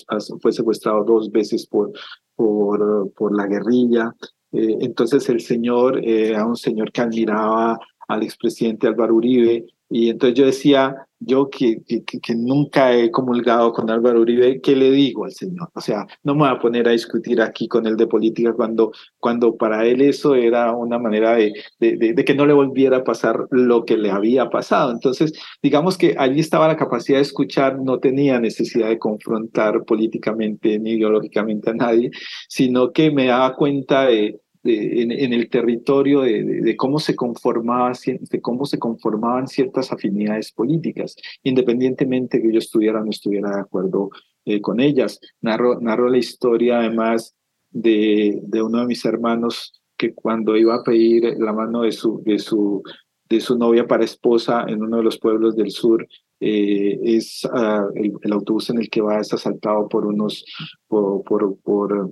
fue secuestrado dos veces por, por, por la guerrilla. Eh, entonces el señor, eh, a un señor que admiraba al expresidente Álvaro Uribe, y entonces yo decía, yo que, que, que, nunca he comulgado con Álvaro Uribe, ¿qué le digo al señor? O sea, no me voy a poner a discutir aquí con él de política cuando, cuando para él eso era una manera de, de, de, que no le volviera a pasar lo que le había pasado. Entonces, digamos que allí estaba la capacidad de escuchar, no tenía necesidad de confrontar políticamente ni ideológicamente a nadie, sino que me daba cuenta de en, el territorio de, cómo se conformaban ciertas afinidades políticas, independientemente que yo estuviera o no estuviera de acuerdo eh, con ellas. Narro, la historia además de, uno de mis hermanos que cuando iba a pedir la mano de su novia para esposa en uno de los pueblos del sur, eh, es ah, el, autobús en el que va es asaltado por unos por, por,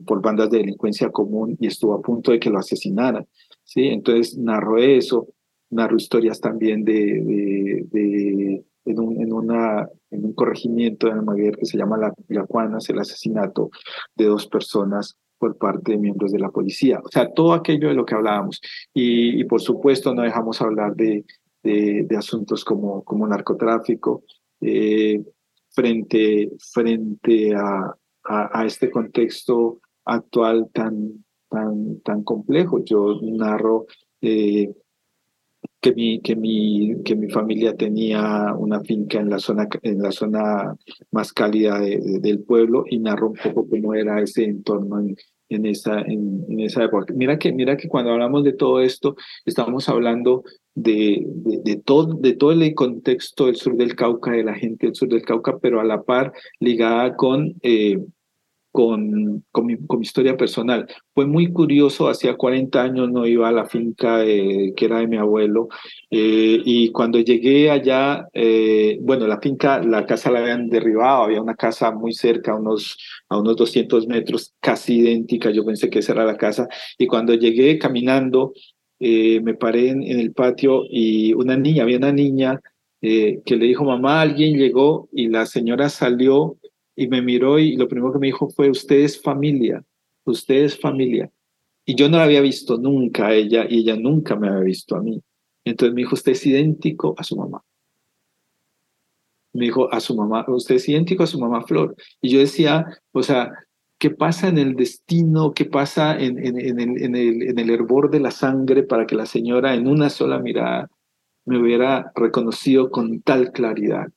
por, bandas de delincuencia común y estuvo a punto de que lo asesinaran sí entonces narro eso narro historias también de, de, en, un, en, una, en un corregimiento de Almaguer que se llama La Yacuanas, el asesinato de dos personas por parte de miembros de la policía. O sea, todo aquello de lo que hablábamos. Y por supuesto no dejamos hablar de, de, asuntos como, como narcotráfico, eh, frente, frente a, a, este contexto actual tan, tan, tan complejo. Yo narro eh, que, mi, que, mi, que mi familia tenía una finca en la zona, en la zona más cálida del pueblo y narro un poco cómo era ese entorno en, en esa, en, esa época. Mira que, mira que cuando hablamos de todo esto, estamos hablando de, de, todo, de todo el contexto del sur del Cauca, de la gente del sur del Cauca, pero a la par ligada con, eh, con, con, mi, historia personal. Fue muy curioso, hacía 40 años no iba a la finca que era de mi abuelo, eh, y cuando llegué allá, eh, bueno, la finca, la casa la habían derribado, había una casa muy cerca, unos, a unos 200 metros, casi idéntica, yo pensé que esa era la casa, y cuando llegué caminando, eh, me paré en, el patio y una niña, había una niña que le dijo, mamá, alguien llegó y la señora salió y me miró y lo primero que me dijo fue, usted es familia, usted es familia. Y yo no la había visto nunca a ella y ella nunca me había visto a mí. Entonces me dijo, usted es idéntico a su mamá. Me dijo, a su mamá, usted es idéntico a su mamá Flor. Y yo decía, o sea, ¿qué pasa en el destino? ¿Qué pasa en, en, en, el, en, el, en el hervor de la sangre para que la señora en una sola mirada me hubiera reconocido con tal claridad?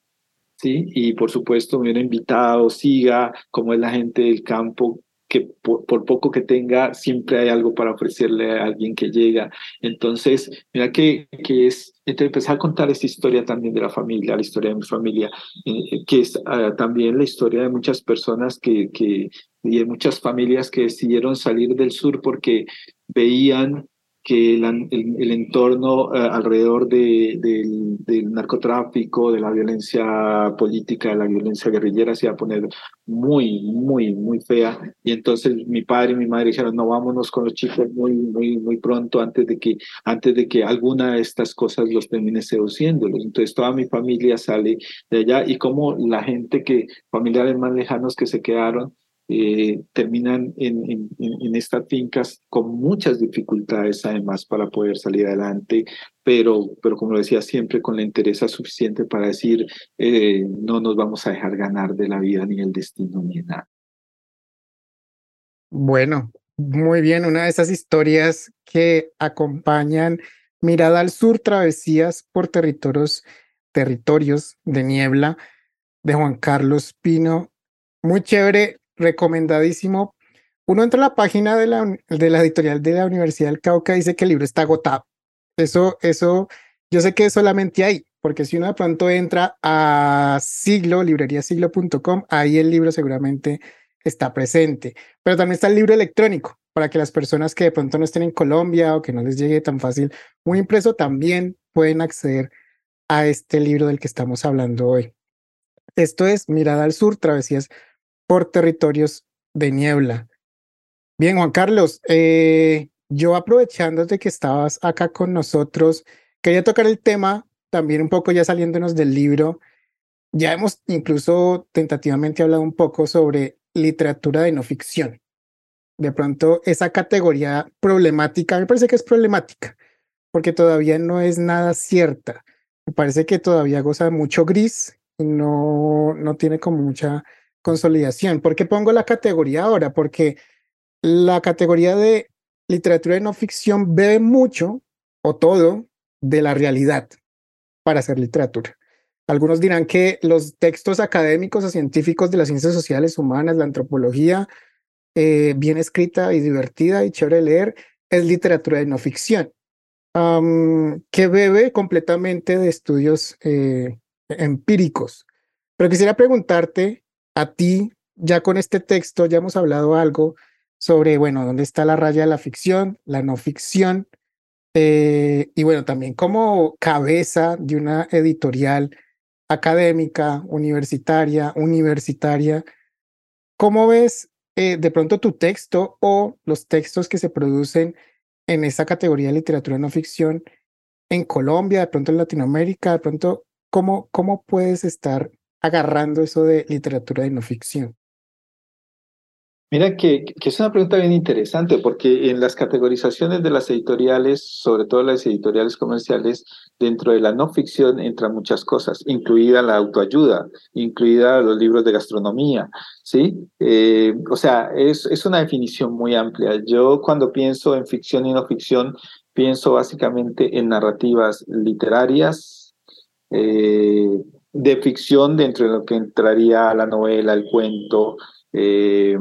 ¿Sí? Y por supuesto me hubiera invitado, siga, como es la gente del campo, que por, poco que tenga, siempre hay algo para ofrecerle a alguien que llega. Entonces, mira que, que es, entonces empezar a contar esta historia también de la familia, la historia de mi familia, eh, que es ah, también la historia de muchas personas que, que, y de muchas familias que decidieron salir del sur porque veían que el, entorno eh, alrededor de, del narcotráfico, de la violencia política, de la violencia guerrillera se iba a poner muy, muy, muy fea. Y entonces mi padre y mi madre dijeron, no, vámonos con los chicos muy, muy, muy pronto antes de que, antes de que alguna de estas cosas los termine seduciéndolos. Entonces toda mi familia sale de allá y como la gente que, familiares más lejanos que se quedaron, eh, terminan en, en, en, estas fincas con muchas dificultades además para poder salir adelante, pero, pero como decía siempre, con la interés suficiente para decir, eh, no nos vamos a dejar ganar de la vida ni el destino ni nada. Bueno, muy bien, una de esas historias que acompañan Mirada al Sur, Travesías por Territorios, territorios de Niebla, de Juan Carlos Pino. Muy chévere recomendadísimo. Uno entra a la página de la, de la editorial de la Universidad del Cauca y dice que el libro está agotado. Eso, eso, yo sé que es solamente ahí, porque si uno de pronto entra a siglo, libreriasiglo.com, ahí el libro seguramente está presente. Pero también está el libro electrónico, para que las personas que de pronto no estén en Colombia o que no les llegue tan fácil un impreso, también pueden acceder a este libro del que estamos hablando hoy. Esto es Mirada al Sur, Travesías por territorios de niebla. Bien, Juan Carlos, eh, yo aprovechando de que estabas acá con nosotros, quería tocar el tema también un poco ya saliéndonos del libro. Ya hemos incluso tentativamente hablado un poco sobre literatura de no ficción. De pronto, esa categoría problemática, me parece que es problemática, porque todavía no es nada cierta. Me parece que todavía goza mucho gris y no, no tiene como mucha consolidación. ¿Por qué pongo la categoría ahora? Porque la categoría de literatura de no ficción bebe mucho o todo de la realidad para hacer literatura. Algunos dirán que los textos académicos o científicos de las ciencias sociales humanas, la antropología, eh, bien escrita y divertida y chévere leer, es literatura de no ficción, que bebe completamente de estudios eh, empíricos. Pero quisiera preguntarte a ti, ya con este texto, ya hemos hablado algo sobre, bueno, dónde está la raya de la ficción, la no ficción, eh, y bueno, también como cabeza de una editorial académica, universitaria, universitaria, ¿cómo ves eh, de pronto tu texto o los textos que se producen en esa categoría de literatura no ficción en Colombia, de pronto en Latinoamérica, de pronto, ¿cómo, cómo puedes estar agarrando eso de literatura de no ficción? Mira que, es una pregunta bien interesante porque en las categorizaciones de las editoriales, sobre todo las editoriales comerciales, dentro de la no ficción entran muchas cosas, incluida la autoayuda, incluida los libros de gastronomía, ¿sí? Eh, o sea, es, es una definición muy amplia. Yo cuando pienso en ficción y no ficción, pienso básicamente en narrativas literarias, eh, de ficción dentro de lo que entraría la novela, el cuento, eh,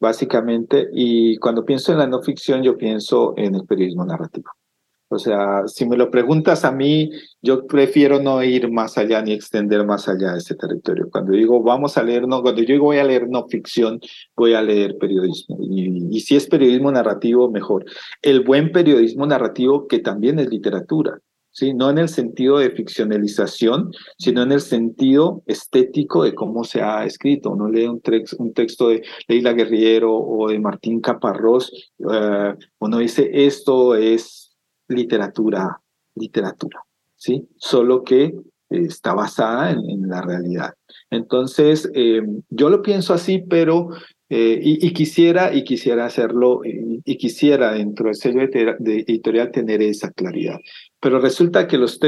básicamente, y cuando pienso en la no ficción, yo pienso en el periodismo narrativo. O sea, si me lo preguntas a mí, yo prefiero no ir más allá ni extender más allá de ese territorio. Cuando digo vamos a leer, no, cuando yo digo voy a leer no ficción, voy a leer periodismo. Y si es periodismo narrativo, mejor. El buen periodismo narrativo que también es literatura. ¿Sí? no en el sentido de ficcionalización, sino en el sentido estético de cómo se ha escrito. Uno lee un, texto de Leila Guerriero o de Martín Caparrós, uh, uno dice, esto es literatura, literatura, ¿sí? solo que está basada en, la realidad. Entonces, eh, yo lo pienso así, pero eh, y, quisiera y quisiera hacerlo y, quisiera dentro del sello de editorial tener esa claridad. Pero resulta que los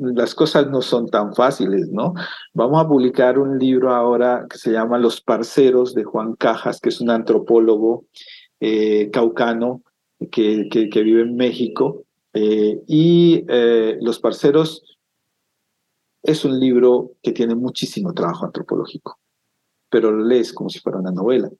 las cosas no son tan fáciles, ¿no? Vamos a publicar un libro ahora que se llama Los Parceros de Juan Cajas, que es un antropólogo eh, caucano que, que, vive en México. Eh, y Los Parceros es un libro que tiene muchísimo trabajo antropológico pero lo lees como si fuera una novela.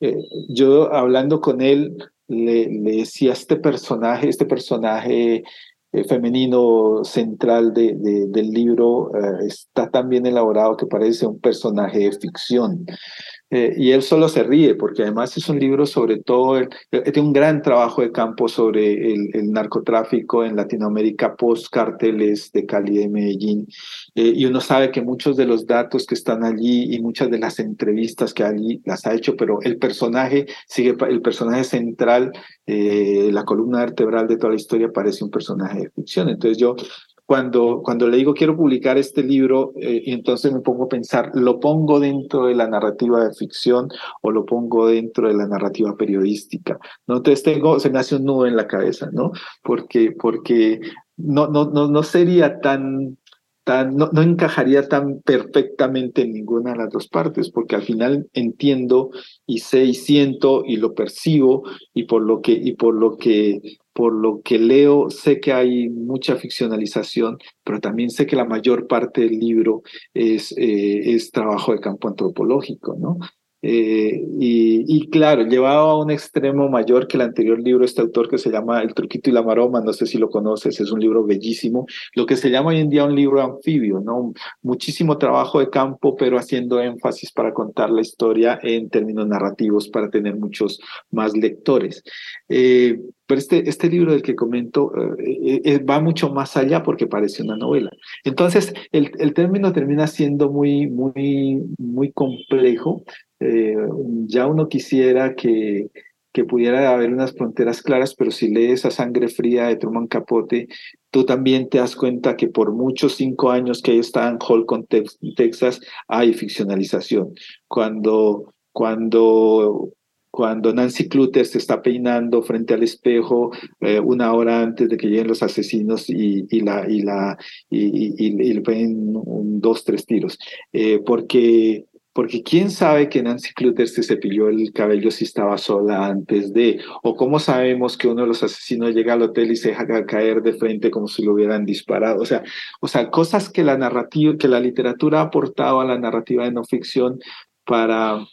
Eh, yo hablando con él, le, decía, este personaje, este personaje eh, femenino central de, del libro eh, está tan bien elaborado que parece un personaje de ficción. Eh, y él solo se ríe, porque además es un libro sobre todo, tiene un gran trabajo de campo sobre el, narcotráfico en Latinoamérica post carteles de Cali de Medellín. Eh, y uno sabe que muchos de los datos que están allí y muchas de las entrevistas que allí las ha hecho, pero el personaje sigue, el personaje central, eh, la columna vertebral de toda la historia parece un personaje de ficción. Entonces yo cuando, cuando le digo quiero publicar este libro, eh, y entonces me pongo a pensar, ¿lo pongo dentro de la narrativa de ficción o lo pongo dentro de la narrativa periodística? Entonces tengo, se me hace un nudo en la cabeza, ¿no? Porque, porque no, no, no, no sería tan, no encajaría tan perfectamente en ninguna de las dos partes, porque al final entiendo y sé y siento y lo percibo y por lo que, y por lo que por lo que leo, sé que hay mucha ficcionalización, pero también sé que la mayor parte del libro es, eh, es trabajo de campo antropológico, ¿no? Eh, y, claro, llevado a un extremo mayor que el anterior libro, este autor que se llama El truquito y la maroma, no sé si lo conoces, es un libro bellísimo, lo que se llama hoy en día un libro anfibio, ¿no? Muchísimo trabajo de campo, pero haciendo énfasis para contar la historia en términos narrativos, para tener muchos más lectores. Eh, pero este, este libro del que comento eh, va mucho más allá porque parece una novela. Entonces, el, el término termina siendo muy, muy, muy complejo, eh, ya uno quisiera que, que pudiera haber unas fronteras claras, pero si lees a sangre fría de Truman Capote, tú también te das cuenta que por muchos cinco años que está en Holcomb, Texas, hay ficcionalización. Cuando, cuando, cuando Nancy Clutter se está peinando frente al espejo eh, una hora antes de que lleguen los asesinos y, y la, y, la, y, le ven dos, tres tiros. Eh, porque porque quién sabe que Nancy Clutter se cepilló el cabello si estaba sola antes de, o cómo sabemos que uno de los asesinos llega al hotel y se deja caer de frente como si lo hubieran disparado. O sea, o sea, cosas que la narrativa, que la literatura ha aportado a la narrativa de no ficción para,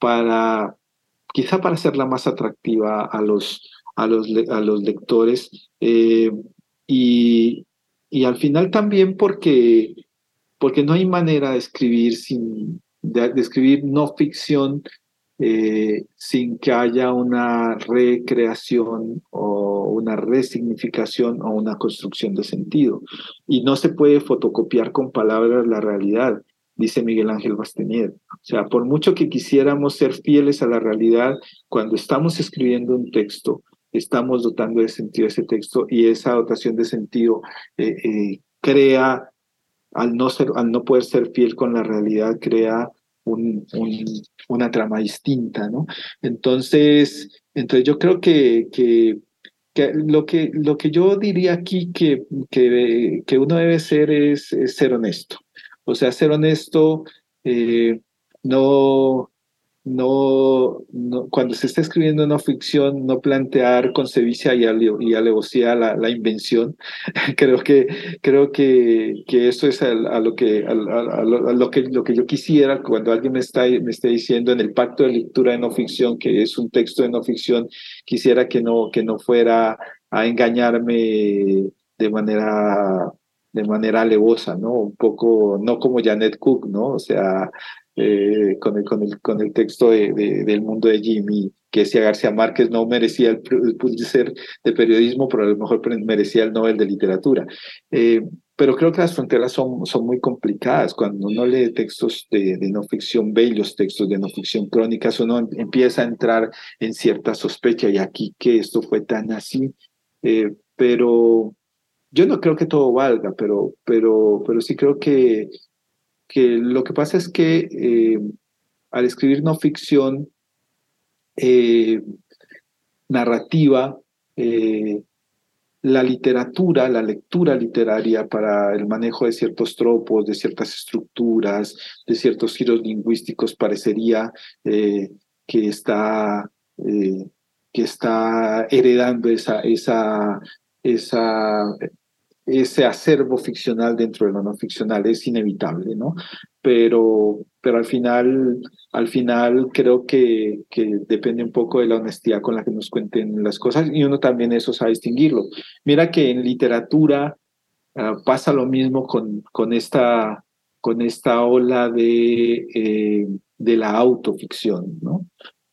para, quizá para hacerla más atractiva a los, a los, a los lectores. Eh, y, y al final también porque, porque no hay manera de escribir sin de, escribir no ficción eh, sin que haya una recreación o una resignificación o una construcción de sentido. Y no se puede fotocopiar con palabras la realidad, dice Miguel Ángel Bastenier. O sea, por mucho que quisiéramos ser fieles a la realidad, cuando estamos escribiendo un texto, estamos dotando de sentido ese texto y esa dotación de sentido eh, eh, crea, al no, ser, al no poder ser fiel con la realidad, crea un, una trama distinta, ¿no? Entonces, entonces yo creo que, que, que, lo, que lo que yo diría aquí que, que, que uno debe ser es, ser honesto. O sea, ser honesto, eh, no, no, cuando se está escribiendo una ficción, no plantear con sevicia y, y alevosía la, la invención. <laughs> creo que, creo que, que eso es a, lo que, a, lo, que, lo que yo quisiera cuando alguien me, está, me esté diciendo en el pacto de lectura de no ficción, que es un texto de no ficción, quisiera que no, que no fuera a engañarme de manera de manera alevosa, ¿no? Un poco, no como Janet Cook, ¿no? O sea, eh, con, el, con, el, con el texto de, del mundo de Jimmy, que decía García Márquez no merecía el, Pulitzer de periodismo, pero a lo mejor merecía el Nobel de literatura. Eh, pero creo que las fronteras son, son muy complicadas. Cuando uno lee textos de, de, no ficción, bellos textos de no ficción crónicas, uno em, empieza a entrar en cierta sospecha y aquí que esto fue tan así. Eh, pero yo no creo que todo valga, pero, pero, pero sí creo que que lo que pasa es que eh, al escribir no ficción eh, narrativa, eh, la literatura, la lectura literaria para el manejo de ciertos tropos, de ciertas estructuras, de ciertos giros lingüísticos, parecería que, está, que está heredando esa, esa, esa ese acervo ficcional dentro de lo no ficcional es inevitable, ¿no? Pero, pero al final, al final creo que, que depende un poco de la honestidad con la que nos cuenten las cosas y uno también eso sabe distinguirlo. Mira que en literatura ah, pasa lo mismo con, con, esta, con esta ola de, eh, de la autoficción, ¿no?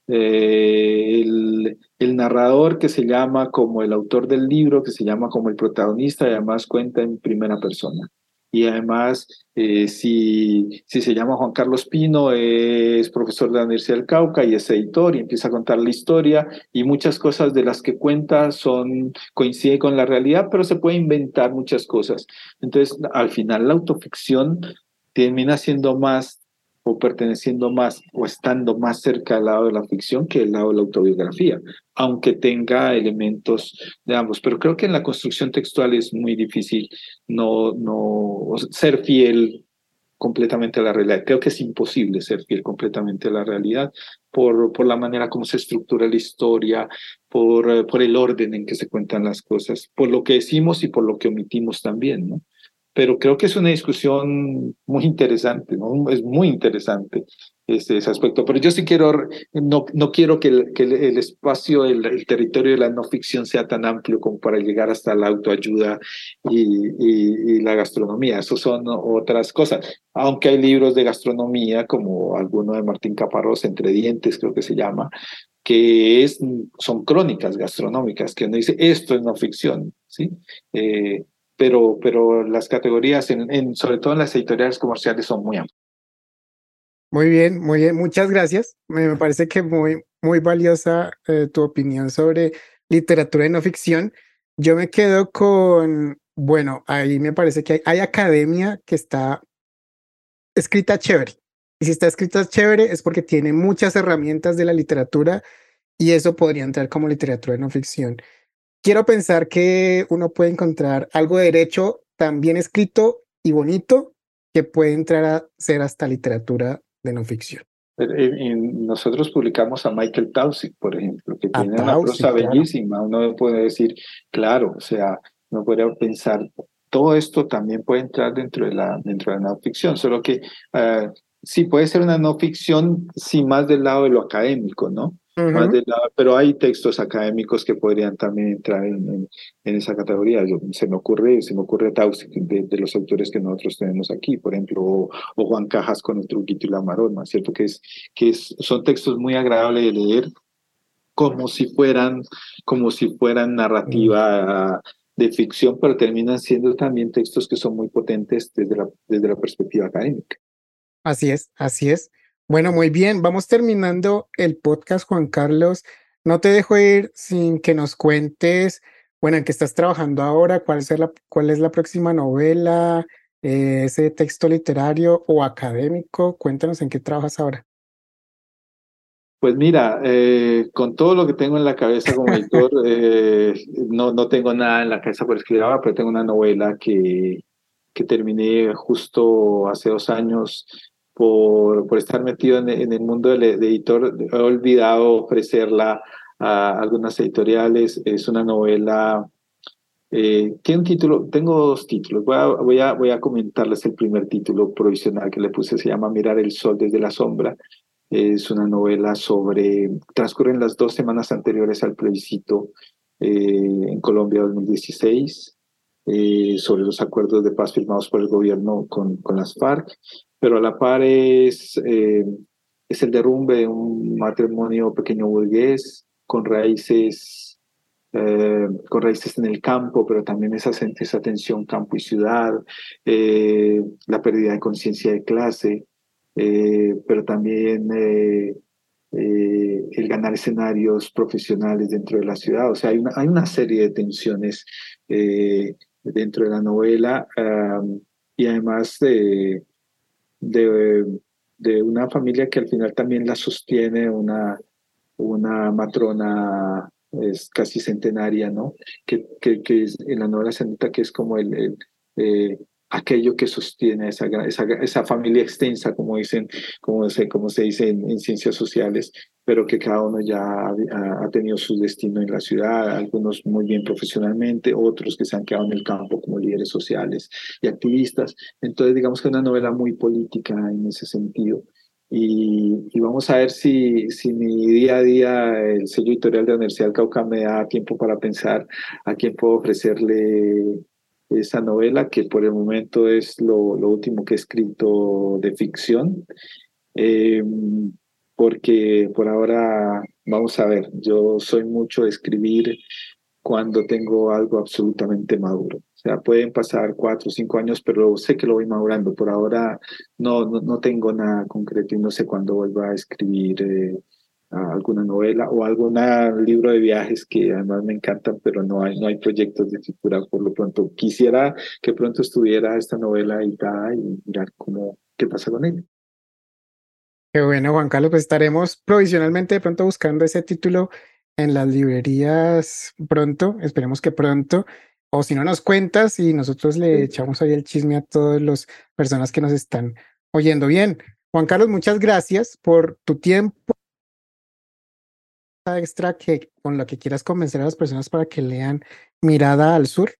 Eh, el, el, narrador que se llama como el autor del libro, que se llama como el protagonista y además cuenta en primera persona. Y además, eh, si, si se llama Juan Carlos Pino, es profesor de la Universidad del Cauca y es editor y empieza a contar la historia y muchas cosas de las que cuenta son coinciden con la realidad, pero se puede inventar muchas cosas. Entonces, al final, la autoficción termina siendo más o perteneciendo más o estando más cerca al lado de la ficción que al lado de la autobiografía, aunque tenga elementos de ambos. Pero creo que en la construcción textual es muy difícil no, no ser fiel completamente a la realidad. Creo que es imposible ser fiel completamente a la realidad por, por la manera como se estructura la historia, por, por el orden en que se cuentan las cosas, por lo que decimos y por lo que omitimos también, ¿no? Pero creo que es una discusión muy interesante, ¿no? Es muy interesante ese, aspecto. Pero yo sí quiero, no, no quiero que el, que el, espacio, el, territorio de la no ficción sea tan amplio como para llegar hasta la autoayuda y, y, y la gastronomía. Eso son otras cosas. Aunque hay libros de gastronomía, como alguno de Martín Caparrós, Entre Dientes, creo que se llama, que es, son crónicas gastronómicas, que uno dice, esto es no ficción, ¿sí? Eh, pero, pero las categorías, en, sobre todo en las editoriales comerciales, son muy amplias. Muy bien, muy bien, muchas gracias. Me, parece que muy, muy valiosa eh, tu opinión sobre literatura y no ficción. Yo me quedo con, bueno, ahí me parece que hay, hay academia que está escrita chévere. Y si está escrita chévere es porque tiene muchas herramientas de la literatura y eso podría entrar como literatura de no ficción quiero pensar que uno puede encontrar algo de derecho tan bien escrito y bonito que puede entrar a ser hasta literatura de no ficción. nosotros publicamos a Michael Tausig, por ejemplo, que tiene una prosa bellísima. Uno puede decir, claro, o sea, uno podría pensar, todo esto también puede entrar dentro de la, dentro de la no ficción, solo que uh, sí puede ser una no ficción, sí más del lado de lo académico, ¿no? Más de la, pero hay textos académicos que podrían también entrar en, en, esa categoría. Yo, se me ocurre, se me ocurre Tausi de, de, los autores que nosotros tenemos aquí, por ejemplo, o, Juan Cajas con el truquito y la maroma, ¿cierto? Que es, que es, son textos muy agradables de leer, como si fueran, como si fueran narrativa de ficción, pero terminan siendo también textos que son muy potentes desde la, desde la perspectiva académica. Así es, así es. Bueno, muy bien, vamos terminando el podcast, Juan Carlos. No te dejo ir sin que nos cuentes, bueno, en qué estás trabajando ahora, cuál es la, cuál es la próxima novela, eh, ese texto literario o académico. Cuéntanos en qué trabajas ahora. Pues mira, eh, con todo lo que tengo en la cabeza como editor, <laughs> eh, no, no tengo nada en la cabeza por escribir ahora, pero tengo una novela que, que terminé justo hace dos años por, por estar metido en, el mundo del editor. He olvidado ofrecerla a algunas editoriales. Es una novela, eh, tiene un título, tengo dos títulos. Voy a, voy, a, voy a comentarles el primer título provisional que le puse, se llama Mirar el Sol desde la Sombra es una novela sobre, transcurren las dos semanas anteriores al plebiscito eh, en Colombia 2016, eh, sobre los acuerdos de paz firmados por el gobierno con, con las FARC, pero a la par es, eh, es el derrumbe de un matrimonio pequeño burgués con raíces con raíces en el campo, pero también esa, esa tensión campo y ciudad, la pérdida de conciencia de clase, eh, pero también eh, eh, el ganar escenarios profesionales dentro de la ciudad. O sea, hay una, hay una serie de tensiones dentro de la novela y además de, de, de, una familia que al final también la sostiene una, una matrona es casi centenaria, ¿no? Que, que, en la novela se nota que es como el, el aquello que sostiene esa, esa, esa, familia extensa, como dicen, como se, como se dice en, ciencias sociales, pero que cada uno ya ha, tenido su destino en la ciudad, algunos muy bien profesionalmente, otros que se han quedado en el campo como líderes sociales y activistas. Entonces, digamos que es una novela muy política en ese sentido. Y, y, vamos a ver si, si mi día a día el sello editorial de la Universidad del Cauca me da tiempo para pensar a quién puedo ofrecerle esa novela, que por el momento es lo, lo último que he escrito de ficción, eh, porque por ahora, vamos a ver, yo soy mucho de escribir cuando tengo algo absolutamente maduro. O sea, pueden pasar cuatro o cinco años, pero sé que lo voy madurando. Por ahora no, no, no tengo nada concreto y no sé cuándo vuelva a escribir. Eh, alguna novela o algún libro de viajes que además me encantan, pero no hay, no hay proyectos de escritura por lo pronto. Quisiera que pronto estuviera esta novela editada y mirar cómo, qué pasa con ella. Qué bueno, Juan Carlos, pues estaremos provisionalmente de pronto buscando ese título en las librerías pronto, esperemos que pronto, o si no nos cuentas y nosotros le echamos ahí el chisme a todas las personas que nos están oyendo. Bien, Juan Carlos, muchas gracias por tu tiempo extra que con la que quieras convencer a las personas para que lean Mirada al Sur?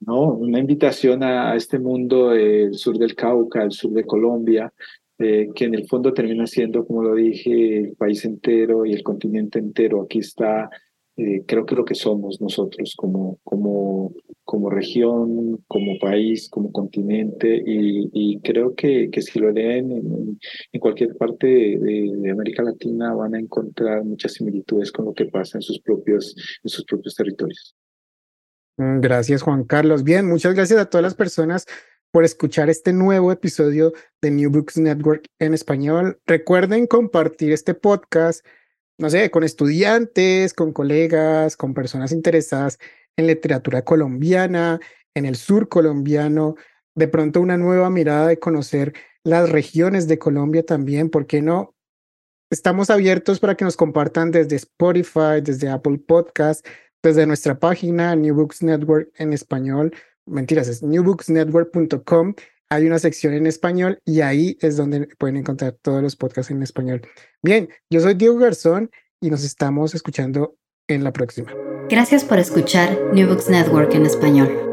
No, una invitación a, este mundo del sur del Cauca, el sur de Colombia, eh, que en el fondo termina siendo, como lo dije, el país entero y el continente entero. Aquí está eh, creo que lo que somos nosotros como, como, como región, como país, como continente, y, creo que, que, si lo leen en, en cualquier parte de, América Latina van a encontrar muchas similitudes con lo que pasa en sus propios, en sus propios territorios. Mm, gracias, Juan Carlos. Bien, muchas gracias a todas las personas por escuchar este nuevo episodio de New Books Network en español. Recuerden compartir este podcast no sé, con estudiantes, con colegas, con personas interesadas en literatura colombiana, en el sur colombiano, de pronto una nueva mirada de conocer las regiones de Colombia también, ¿por qué no? Estamos abiertos para que nos compartan desde Spotify, desde Apple Podcast, desde nuestra página New Books Network en español. Mentiras, es newbooksnetwork.com hay una sección en español y ahí es donde pueden encontrar todos los podcasts en español. Bien, yo soy Diego Garzón y nos estamos escuchando en la próxima. Gracias por escuchar New Books Network en español.